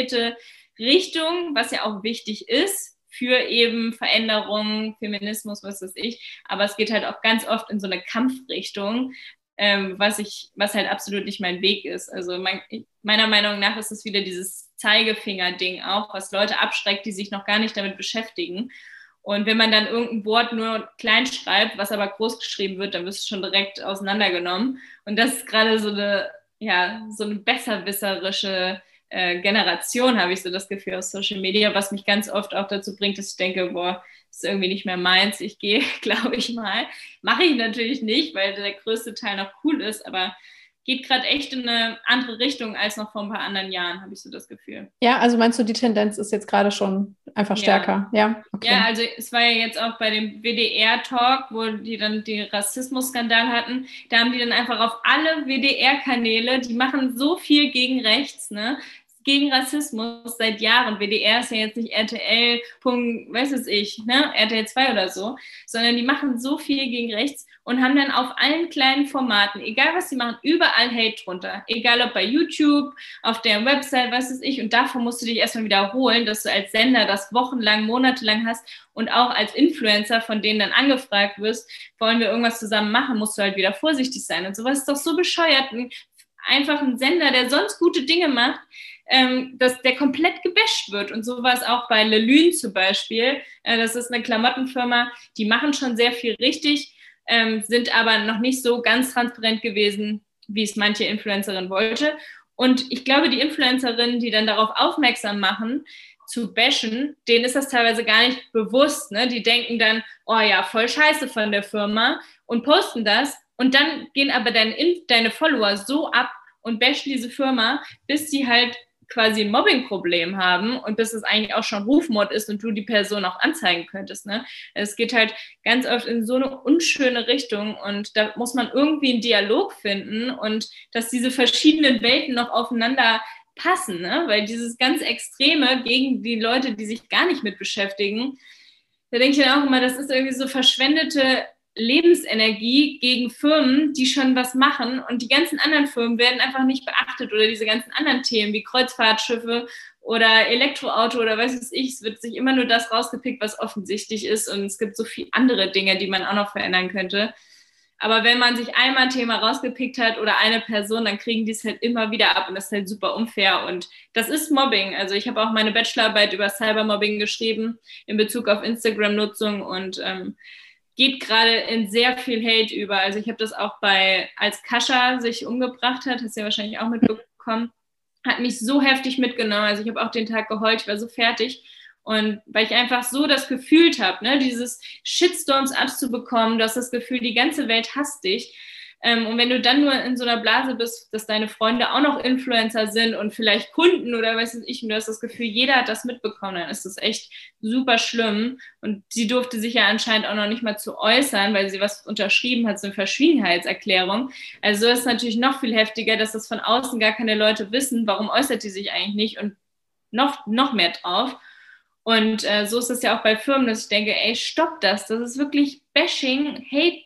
Richtung, was ja auch wichtig ist für eben Veränderungen, Feminismus, was weiß ich. Aber es geht halt auch ganz oft in so eine Kampfrichtung, ähm, was ich, was halt absolut nicht mein Weg ist. Also mein, meiner Meinung nach ist es wieder dieses Zeigefinger-Ding auch, was Leute abschreckt, die sich noch gar nicht damit beschäftigen. Und wenn man dann irgendein Wort nur klein schreibt, was aber groß geschrieben wird, dann wirst du schon direkt auseinandergenommen. Und das ist gerade so eine, ja, so eine besserwisserische äh, Generation, habe ich so das Gefühl, aus Social Media, was mich ganz oft auch dazu bringt, dass ich denke, boah, ist irgendwie nicht mehr meins, ich gehe, glaube ich mal. Mache ich natürlich nicht, weil der größte Teil noch cool ist, aber geht gerade echt in eine andere Richtung als noch vor ein paar anderen Jahren, habe ich so das Gefühl. Ja, also meinst du, die Tendenz ist jetzt gerade schon einfach stärker? Ja, ja, okay. ja also es war ja jetzt auch bei dem WDR-Talk, wo die dann den Rassismus-Skandal hatten, da haben die dann einfach auf alle WDR-Kanäle, die machen so viel gegen rechts, ne? Gegen Rassismus seit Jahren. WDR ist ja jetzt nicht RTL, Punkt, weiß es ich, ne? RTL 2 oder so, sondern die machen so viel gegen rechts und haben dann auf allen kleinen Formaten, egal was sie machen, überall Hate drunter. Egal ob bei YouTube, auf der Website, was weiß ich. Und davor musst du dich erstmal wiederholen, dass du als Sender das wochenlang, monatelang hast und auch als Influencer, von denen dann angefragt wirst, wollen wir irgendwas zusammen machen, musst du halt wieder vorsichtig sein. Und sowas ist doch so bescheuert. Einfach ein Sender, der sonst gute Dinge macht, ähm, dass der komplett gebasht wird. Und so war es auch bei Lelune zum Beispiel. Äh, das ist eine Klamottenfirma, die machen schon sehr viel richtig ähm, sind aber noch nicht so ganz transparent gewesen, wie es manche Influencerin wollte. Und ich glaube, die Influencerinnen, die dann darauf aufmerksam machen, zu bashen, denen ist das teilweise gar nicht bewusst. Ne? Die denken dann, oh ja, voll scheiße von der Firma und posten das. Und dann gehen aber deine, deine Follower so ab und bashen diese Firma, bis sie halt quasi ein Mobbing-Problem haben und bis es eigentlich auch schon Rufmord ist und du die Person auch anzeigen könntest. Ne? Es geht halt ganz oft in so eine unschöne Richtung und da muss man irgendwie einen Dialog finden und dass diese verschiedenen Welten noch aufeinander passen, ne? weil dieses ganz Extreme gegen die Leute, die sich gar nicht mit beschäftigen, da denke ich dann auch immer, das ist irgendwie so verschwendete Lebensenergie gegen Firmen, die schon was machen und die ganzen anderen Firmen werden einfach nicht beachtet oder diese ganzen anderen Themen wie Kreuzfahrtschiffe oder Elektroauto oder was weiß ich, es wird sich immer nur das rausgepickt, was offensichtlich ist und es gibt so viele andere Dinge, die man auch noch verändern könnte. Aber wenn man sich einmal ein Thema rausgepickt hat oder eine Person, dann kriegen die es halt immer wieder ab und das ist halt super unfair. Und das ist Mobbing. Also ich habe auch meine Bachelorarbeit über Cybermobbing geschrieben in Bezug auf Instagram-Nutzung und ähm, geht gerade in sehr viel Hate über. Also ich habe das auch bei, als Kascha sich umgebracht hat, hast du ja wahrscheinlich auch mitbekommen, hat mich so heftig mitgenommen. Also ich habe auch den Tag geheult, ich war so fertig. Und weil ich einfach so das Gefühl habe, ne, dieses Shitstorms abzubekommen, dass das Gefühl, die ganze Welt hasst dich. Ähm, und wenn du dann nur in so einer Blase bist, dass deine Freunde auch noch Influencer sind und vielleicht Kunden oder weiß ich, und du hast das Gefühl, jeder hat das mitbekommen, dann ist das echt super schlimm. Und sie durfte sich ja anscheinend auch noch nicht mal zu äußern, weil sie was unterschrieben hat, so eine Verschwiegenheitserklärung. Also so ist es natürlich noch viel heftiger, dass das von außen gar keine Leute wissen, warum äußert sie sich eigentlich nicht und noch, noch mehr drauf. Und äh, so ist es ja auch bei Firmen, dass ich denke, ey, stopp das. Das ist wirklich Bashing, Hate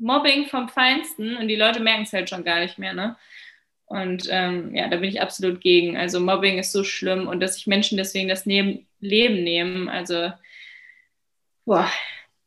Mobbing vom Feinsten und die Leute merken es halt schon gar nicht mehr, ne? Und ähm, ja, da bin ich absolut gegen. Also Mobbing ist so schlimm und dass sich Menschen deswegen das Leben nehmen, also boah,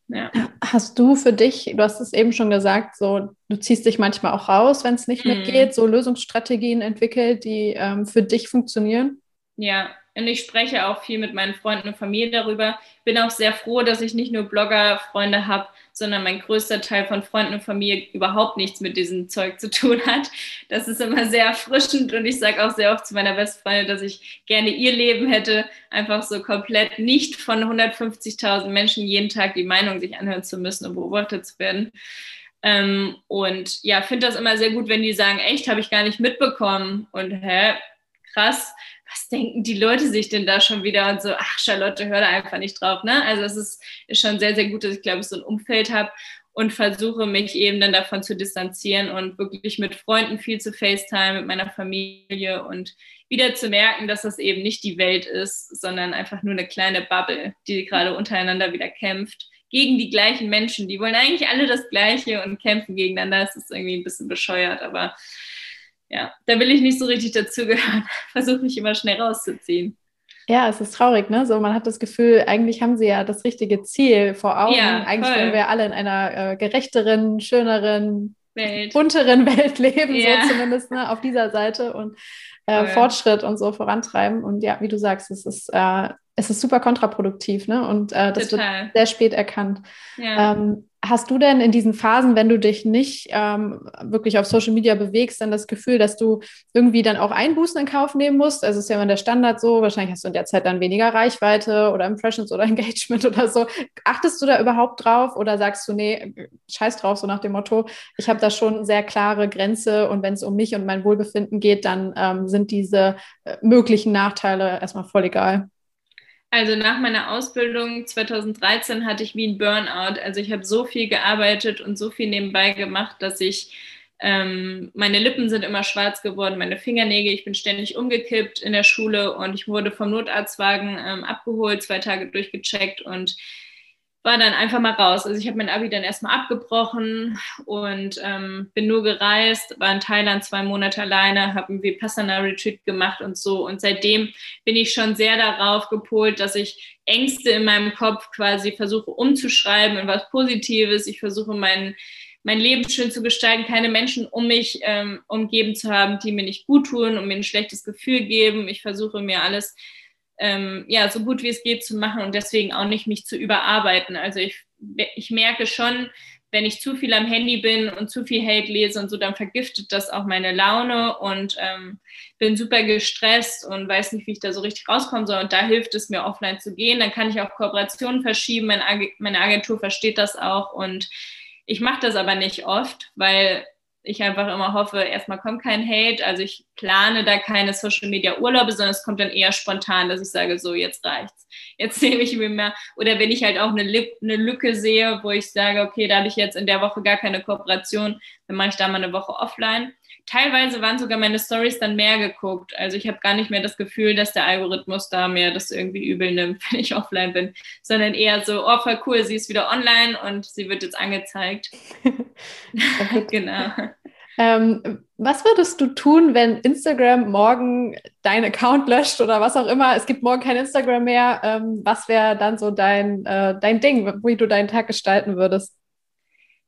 ja. Hast du für dich, du hast es eben schon gesagt, so du ziehst dich manchmal auch raus, wenn es nicht mhm. geht, so Lösungsstrategien entwickelt, die ähm, für dich funktionieren? Ja, und ich spreche auch viel mit meinen Freunden und Familie darüber. Bin auch sehr froh, dass ich nicht nur Blogger-Freunde habe, sondern mein größter Teil von Freunden und Familie überhaupt nichts mit diesem Zeug zu tun hat. Das ist immer sehr erfrischend und ich sage auch sehr oft zu meiner Bestfreundin, dass ich gerne ihr Leben hätte, einfach so komplett nicht von 150.000 Menschen jeden Tag die Meinung sich anhören zu müssen und beobachtet zu werden. Ähm, und ja, finde das immer sehr gut, wenn die sagen, echt, habe ich gar nicht mitbekommen und hä, krass was denken die Leute sich denn da schon wieder und so, ach Charlotte, hör da einfach nicht drauf. Ne? Also es ist, ist schon sehr, sehr gut, dass ich glaube, ich so ein Umfeld habe und versuche mich eben dann davon zu distanzieren und wirklich mit Freunden viel zu FaceTime, mit meiner Familie und wieder zu merken, dass das eben nicht die Welt ist, sondern einfach nur eine kleine Bubble, die gerade untereinander wieder kämpft gegen die gleichen Menschen. Die wollen eigentlich alle das Gleiche und kämpfen gegeneinander. Es ist irgendwie ein bisschen bescheuert, aber ja, da will ich nicht so richtig dazugehören. Versuche mich immer schnell rauszuziehen. Ja, es ist traurig, ne? So, man hat das Gefühl, eigentlich haben sie ja das richtige Ziel vor Augen. Ja, eigentlich wollen wir alle in einer äh, gerechteren, schöneren, Welt. bunteren Welt leben, ja. so zumindest ne? auf dieser Seite und äh, Fortschritt und so vorantreiben. Und ja, wie du sagst, es ist, äh, es ist super kontraproduktiv, ne? Und äh, das Total. wird sehr spät erkannt. Ja. Ähm, Hast du denn in diesen Phasen, wenn du dich nicht ähm, wirklich auf Social Media bewegst, dann das Gefühl, dass du irgendwie dann auch Einbußen in Kauf nehmen musst? Also ist ja immer der Standard so, wahrscheinlich hast du in der Zeit dann weniger Reichweite oder Impressions oder Engagement oder so. Achtest du da überhaupt drauf oder sagst du, nee, scheiß drauf, so nach dem Motto, ich habe da schon sehr klare Grenze und wenn es um mich und mein Wohlbefinden geht, dann ähm, sind diese äh, möglichen Nachteile erstmal voll egal. Also nach meiner Ausbildung 2013 hatte ich wie ein Burnout. Also ich habe so viel gearbeitet und so viel nebenbei gemacht, dass ich ähm, meine Lippen sind immer schwarz geworden, meine Fingernägel, ich bin ständig umgekippt in der Schule und ich wurde vom Notarztwagen ähm, abgeholt, zwei Tage durchgecheckt und war dann einfach mal raus. Also ich habe mein Abi dann erstmal abgebrochen und ähm, bin nur gereist, war in Thailand zwei Monate alleine, habe ein Vipassana-Retreat gemacht und so. Und seitdem bin ich schon sehr darauf gepolt, dass ich Ängste in meinem Kopf quasi versuche umzuschreiben in was Positives. Ich versuche mein, mein Leben schön zu gestalten, keine Menschen um mich ähm, umgeben zu haben, die mir nicht gut tun und mir ein schlechtes Gefühl geben. Ich versuche mir alles ähm, ja, so gut wie es geht zu machen und deswegen auch nicht mich zu überarbeiten. Also ich, ich merke schon, wenn ich zu viel am Handy bin und zu viel Hate lese und so, dann vergiftet das auch meine Laune und ähm, bin super gestresst und weiß nicht, wie ich da so richtig rauskommen soll. Und da hilft es mir, offline zu gehen. Dann kann ich auch Kooperationen verschieben. Meine Agentur versteht das auch und ich mache das aber nicht oft, weil ich einfach immer hoffe, erstmal kommt kein Hate. Also ich plane da keine Social Media Urlaube, sondern es kommt dann eher spontan, dass ich sage, so jetzt reicht's. Jetzt nehme ich mir mehr. Oder wenn ich halt auch eine, eine Lücke sehe, wo ich sage, okay, da habe ich jetzt in der Woche gar keine Kooperation, dann mache ich da mal eine Woche offline. Teilweise waren sogar meine Stories dann mehr geguckt. Also ich habe gar nicht mehr das Gefühl, dass der Algorithmus da mir das irgendwie übel nimmt, wenn ich offline bin, sondern eher so, oh, voll cool, sie ist wieder online und sie wird jetzt angezeigt. genau. Ähm, was würdest du tun, wenn Instagram morgen deinen Account löscht oder was auch immer? Es gibt morgen kein Instagram mehr. Ähm, was wäre dann so dein, äh, dein Ding, wie du deinen Tag gestalten würdest?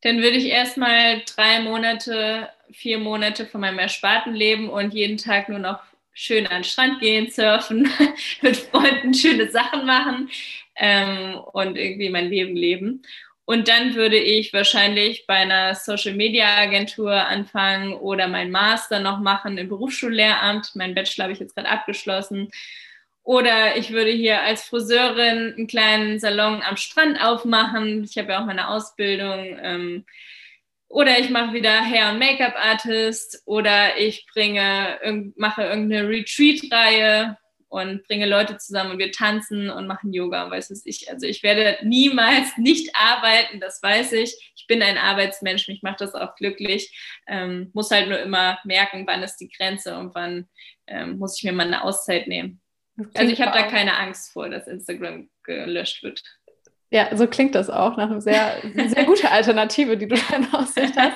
Dann würde ich erstmal drei Monate vier Monate von meinem Ersparten leben und jeden Tag nur noch schön an den Strand gehen, surfen, mit Freunden schöne Sachen machen ähm, und irgendwie mein Leben leben. Und dann würde ich wahrscheinlich bei einer Social Media Agentur anfangen oder mein Master noch machen im Berufsschullehramt. Mein Bachelor habe ich jetzt gerade abgeschlossen. Oder ich würde hier als Friseurin einen kleinen Salon am Strand aufmachen. Ich habe ja auch meine Ausbildung. Ähm, oder ich mache wieder Hair- und Make-up-Artist oder ich bringe, mache irgendeine Retreat-Reihe und bringe Leute zusammen und wir tanzen und machen Yoga, weiß es ich. Also ich werde niemals nicht arbeiten, das weiß ich. Ich bin ein Arbeitsmensch, mich macht das auch glücklich. Ähm, muss halt nur immer merken, wann ist die Grenze und wann ähm, muss ich mir mal eine Auszeit nehmen. Also ich habe da keine Angst vor, dass Instagram gelöscht wird. Ja, so klingt das auch nach einer sehr, sehr gute Alternative, die du dann Aussicht hast.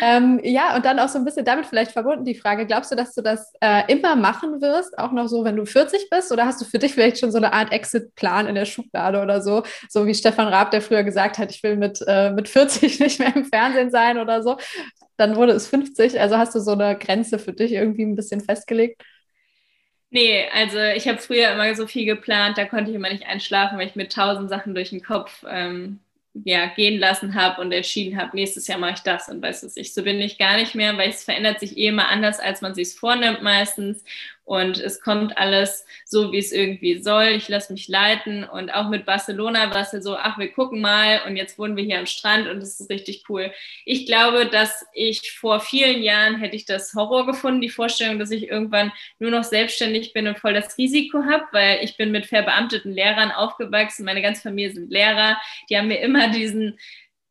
ähm, ja, und dann auch so ein bisschen damit vielleicht verbunden die Frage, glaubst du, dass du das äh, immer machen wirst, auch noch so, wenn du 40 bist? Oder hast du für dich vielleicht schon so eine Art Exit-Plan in der Schublade oder so? So wie Stefan Raab, der früher gesagt hat, ich will mit, äh, mit 40 nicht mehr im Fernsehen sein oder so. Dann wurde es 50. Also hast du so eine Grenze für dich irgendwie ein bisschen festgelegt? Nee, also ich habe früher immer so viel geplant, da konnte ich immer nicht einschlafen, weil ich mir tausend Sachen durch den Kopf ähm, ja, gehen lassen habe und entschieden habe, nächstes Jahr mache ich das und weiß es ich. So bin ich gar nicht mehr, weil es verändert sich eh immer anders, als man sich vornimmt meistens. Und es kommt alles so, wie es irgendwie soll. Ich lasse mich leiten und auch mit Barcelona war es ja so, ach, wir gucken mal und jetzt wohnen wir hier am Strand und es ist richtig cool. Ich glaube, dass ich vor vielen Jahren hätte ich das Horror gefunden, die Vorstellung, dass ich irgendwann nur noch selbstständig bin und voll das Risiko habe, weil ich bin mit verbeamteten Lehrern aufgewachsen, meine ganze Familie sind Lehrer, die haben mir immer diesen,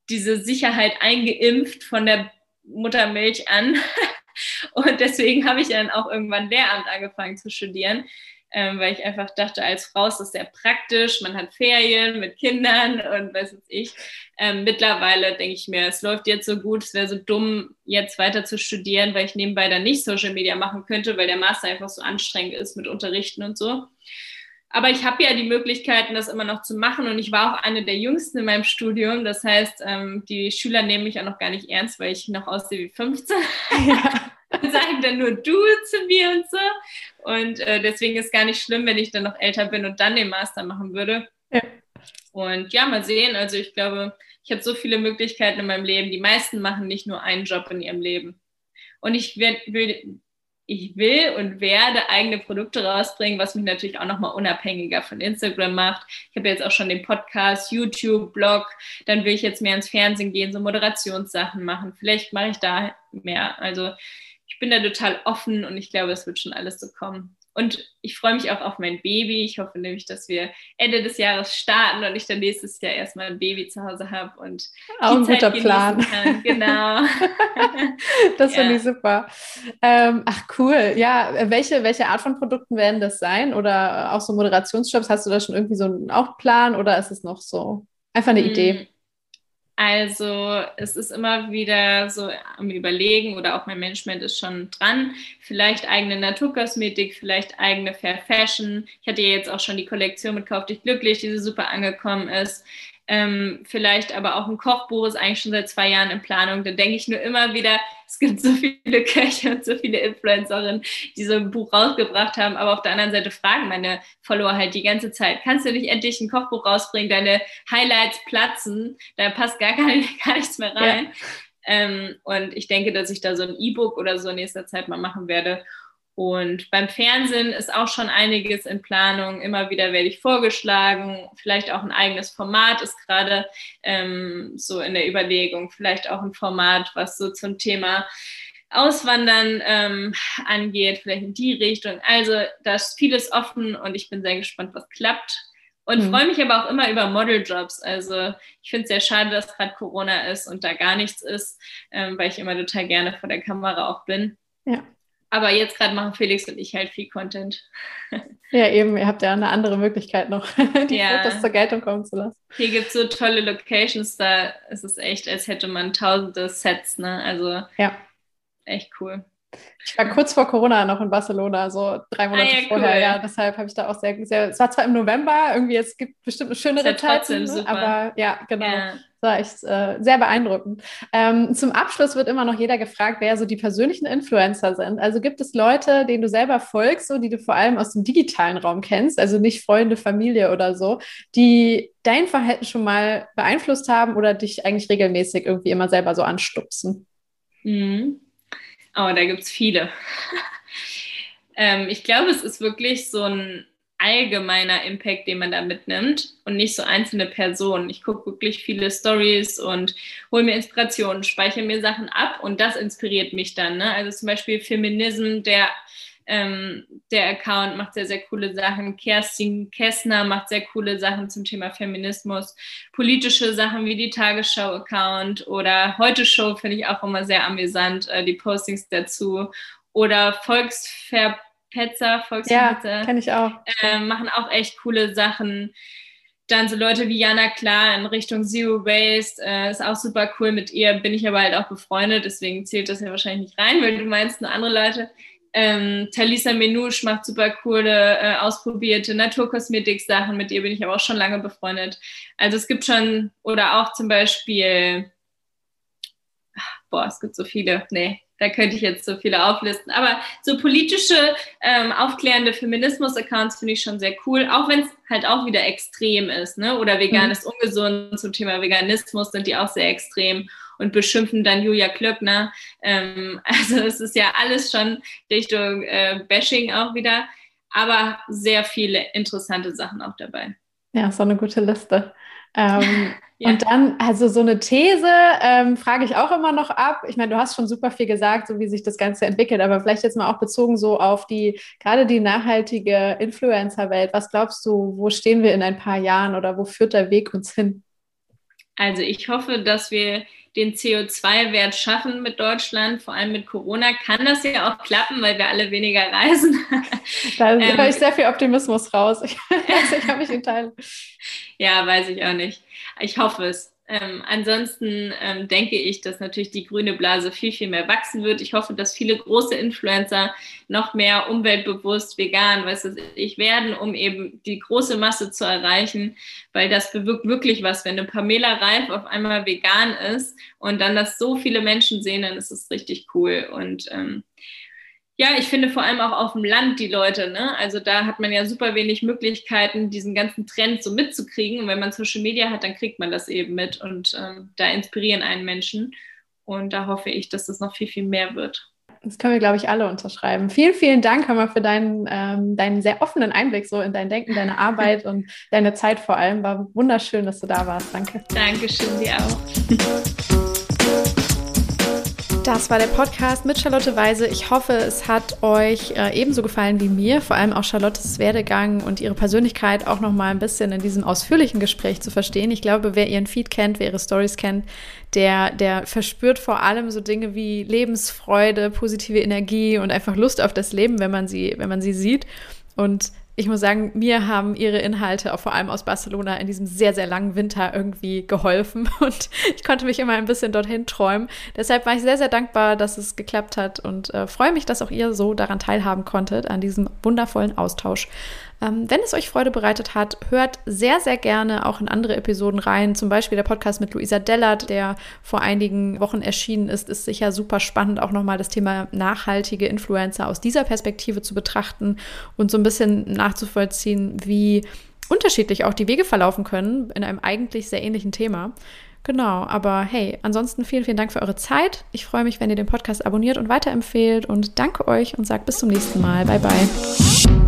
diese Sicherheit eingeimpft von der Muttermilch an. Und deswegen habe ich dann auch irgendwann Lehramt angefangen zu studieren, ähm, weil ich einfach dachte, als Frau ist das sehr praktisch, man hat Ferien mit Kindern und was weiß ich. Ähm, mittlerweile denke ich mir, es läuft jetzt so gut, es wäre so dumm, jetzt weiter zu studieren, weil ich nebenbei dann nicht Social Media machen könnte, weil der Master einfach so anstrengend ist mit Unterrichten und so. Aber ich habe ja die Möglichkeiten, das immer noch zu machen. Und ich war auch eine der Jüngsten in meinem Studium. Das heißt, ähm, die Schüler nehmen mich auch noch gar nicht ernst, weil ich noch aussehe wie 15. Ja. sagen dann nur du zu mir und so. Und äh, deswegen ist gar nicht schlimm, wenn ich dann noch älter bin und dann den Master machen würde. Ja. Und ja, mal sehen. Also ich glaube, ich habe so viele Möglichkeiten in meinem Leben. Die meisten machen nicht nur einen Job in ihrem Leben. Und ich werd, will ich will und werde eigene Produkte rausbringen, was mich natürlich auch nochmal unabhängiger von Instagram macht. Ich habe jetzt auch schon den Podcast, YouTube, Blog, dann will ich jetzt mehr ins Fernsehen gehen, so Moderationssachen machen. Vielleicht mache ich da mehr. Also ich bin da total offen und ich glaube, es wird schon alles so kommen. Und ich freue mich auch auf mein Baby. Ich hoffe nämlich, dass wir Ende des Jahres starten und ich dann nächstes Jahr erstmal ein Baby zu Hause habe und auch ein guter Plan. Kann. Genau. das ja. finde ich super. Ähm, ach cool. Ja, welche, welche Art von Produkten werden das sein? Oder auch so Moderationsjobs? Hast du da schon irgendwie so einen auch Plan oder ist es noch so einfach eine hm. Idee? Also es ist immer wieder so am Überlegen oder auch mein Management ist schon dran. Vielleicht eigene Naturkosmetik, vielleicht eigene Fair Fashion. Ich hatte ja jetzt auch schon die Kollektion mit Kauf dich glücklich, die so super angekommen ist. Ähm, vielleicht aber auch ein Kochbuch ist eigentlich schon seit zwei Jahren in Planung. Da denke ich nur immer wieder, es gibt so viele Köche und so viele Influencerinnen, die so ein Buch rausgebracht haben. Aber auf der anderen Seite fragen meine Follower halt die ganze Zeit, kannst du nicht endlich ein Kochbuch rausbringen? Deine Highlights platzen, da passt gar, gar, gar nichts mehr rein. Ja. Ähm, und ich denke, dass ich da so ein E-Book oder so in nächster Zeit mal machen werde. Und beim Fernsehen ist auch schon einiges in Planung. Immer wieder werde ich vorgeschlagen. Vielleicht auch ein eigenes Format ist gerade ähm, so in der Überlegung. Vielleicht auch ein Format, was so zum Thema Auswandern ähm, angeht, vielleicht in die Richtung. Also da ist vieles offen und ich bin sehr gespannt, was klappt. Und mhm. freue mich aber auch immer über Modeljobs. Also ich finde es sehr schade, dass gerade Corona ist und da gar nichts ist, ähm, weil ich immer total gerne vor der Kamera auch bin. Ja. Aber jetzt gerade machen Felix und ich halt viel Content. Ja, eben, ihr habt ja eine andere Möglichkeit noch, die ja. Fotos zur Geltung kommen zu lassen. Hier gibt es so tolle Locations, da ist es echt, als hätte man tausende Sets, ne? Also ja. echt cool. Ich war kurz vor Corona noch in Barcelona, so drei Monate ah, ja, vorher, cool. ja. Deshalb habe ich da auch sehr, sehr, es war zwar im November, irgendwie, es gibt bestimmt eine schönere Zeit, aber ja, genau. Ja. War echt äh, sehr beeindruckend. Ähm, zum Abschluss wird immer noch jeder gefragt, wer so die persönlichen Influencer sind. Also gibt es Leute, denen du selber folgst, so, die du vor allem aus dem digitalen Raum kennst, also nicht Freunde, Familie oder so, die dein Verhalten schon mal beeinflusst haben oder dich eigentlich regelmäßig irgendwie immer selber so anstupsen? Mhm. Oh, da gibt es viele. ähm, ich glaube, es ist wirklich so ein allgemeiner Impact, den man da mitnimmt und nicht so einzelne Personen. Ich gucke wirklich viele Stories und hole mir Inspirationen, speichere mir Sachen ab und das inspiriert mich dann. Ne? Also zum Beispiel Feminism, der ähm, der Account macht sehr, sehr coole Sachen. Kerstin Kessner macht sehr coole Sachen zum Thema Feminismus. Politische Sachen wie die Tagesschau-Account oder Heute Show finde ich auch immer sehr amüsant, äh, die Postings dazu. Oder Volksverpetzer, Volksverpetzer. Ja, kenne ich auch. Äh, machen auch echt coole Sachen. Dann so Leute wie Jana Klar in Richtung Zero Waste, äh, ist auch super cool. Mit ihr bin ich aber halt auch befreundet, deswegen zählt das ja wahrscheinlich nicht rein, weil du meinst nur andere Leute. Ähm, Talisa Menouche macht super coole, äh, ausprobierte Naturkosmetik-Sachen. Mit ihr bin ich aber auch schon lange befreundet. Also es gibt schon, oder auch zum Beispiel, boah, es gibt so viele, nee, da könnte ich jetzt so viele auflisten. Aber so politische, ähm, aufklärende Feminismus-Accounts finde ich schon sehr cool, auch wenn es halt auch wieder extrem ist, ne? Oder vegan mhm. ist ungesund zum Thema Veganismus sind die auch sehr extrem. und beschimpfen dann Julia Klöckner. Ähm, also es ist ja alles schon Richtung äh, Bashing auch wieder, aber sehr viele interessante Sachen auch dabei. Ja, so eine gute Liste. Ähm, ja. Und dann, also so eine These ähm, frage ich auch immer noch ab. Ich meine, du hast schon super viel gesagt, so wie sich das Ganze entwickelt, aber vielleicht jetzt mal auch bezogen so auf die, gerade die nachhaltige Influencer-Welt. Was glaubst du, wo stehen wir in ein paar Jahren oder wo führt der Weg uns hin? Also ich hoffe, dass wir den CO2-Wert schaffen mit Deutschland, vor allem mit Corona, kann das ja auch klappen, weil wir alle weniger reisen. Da ähm, höre ich sehr viel Optimismus raus. Ich weiß nicht, ob ich ihn teile. Ja, weiß ich auch nicht. Ich hoffe es. Ähm, ansonsten ähm, denke ich, dass natürlich die grüne Blase viel, viel mehr wachsen wird. Ich hoffe, dass viele große Influencer noch mehr umweltbewusst, vegan, was weiß ich, werden, um eben die große Masse zu erreichen, weil das bewirkt wirklich was. Wenn eine Pamela Reif auf einmal vegan ist und dann das so viele Menschen sehen, dann ist es richtig cool. Und ähm, ja, ich finde vor allem auch auf dem Land die Leute, ne? Also da hat man ja super wenig Möglichkeiten, diesen ganzen Trend so mitzukriegen. Und wenn man Social Media hat, dann kriegt man das eben mit und ähm, da inspirieren einen Menschen. Und da hoffe ich, dass das noch viel, viel mehr wird. Das können wir, glaube ich, alle unterschreiben. Vielen, vielen Dank, Hammer, für deinen, ähm, deinen sehr offenen Einblick so in dein Denken, deine Arbeit und deine Zeit vor allem. War wunderschön, dass du da warst. Danke. Dankeschön, dir auch. Das war der Podcast mit Charlotte Weise. Ich hoffe, es hat euch äh, ebenso gefallen wie mir, vor allem auch Charlottes Werdegang und ihre Persönlichkeit auch noch mal ein bisschen in diesem ausführlichen Gespräch zu verstehen. Ich glaube, wer ihren Feed kennt, wer ihre Stories kennt, der, der verspürt vor allem so Dinge wie Lebensfreude, positive Energie und einfach Lust auf das Leben, wenn man sie, wenn man sie sieht. Und ich muss sagen, mir haben ihre Inhalte, auch vor allem aus Barcelona, in diesem sehr, sehr langen Winter irgendwie geholfen. Und ich konnte mich immer ein bisschen dorthin träumen. Deshalb war ich sehr, sehr dankbar, dass es geklappt hat und äh, freue mich, dass auch ihr so daran teilhaben konntet, an diesem wundervollen Austausch. Ähm, wenn es euch Freude bereitet hat, hört sehr, sehr gerne auch in andere Episoden rein. Zum Beispiel der Podcast mit Luisa Dellert, der vor einigen Wochen erschienen ist, ist sicher super spannend, auch nochmal das Thema nachhaltige Influencer aus dieser Perspektive zu betrachten und so ein bisschen nachzuvollziehen, wie unterschiedlich auch die Wege verlaufen können in einem eigentlich sehr ähnlichen Thema. Genau, aber hey, ansonsten vielen, vielen Dank für eure Zeit. Ich freue mich, wenn ihr den Podcast abonniert und weiterempfehlt und danke euch und sagt bis zum nächsten Mal. Bye, bye.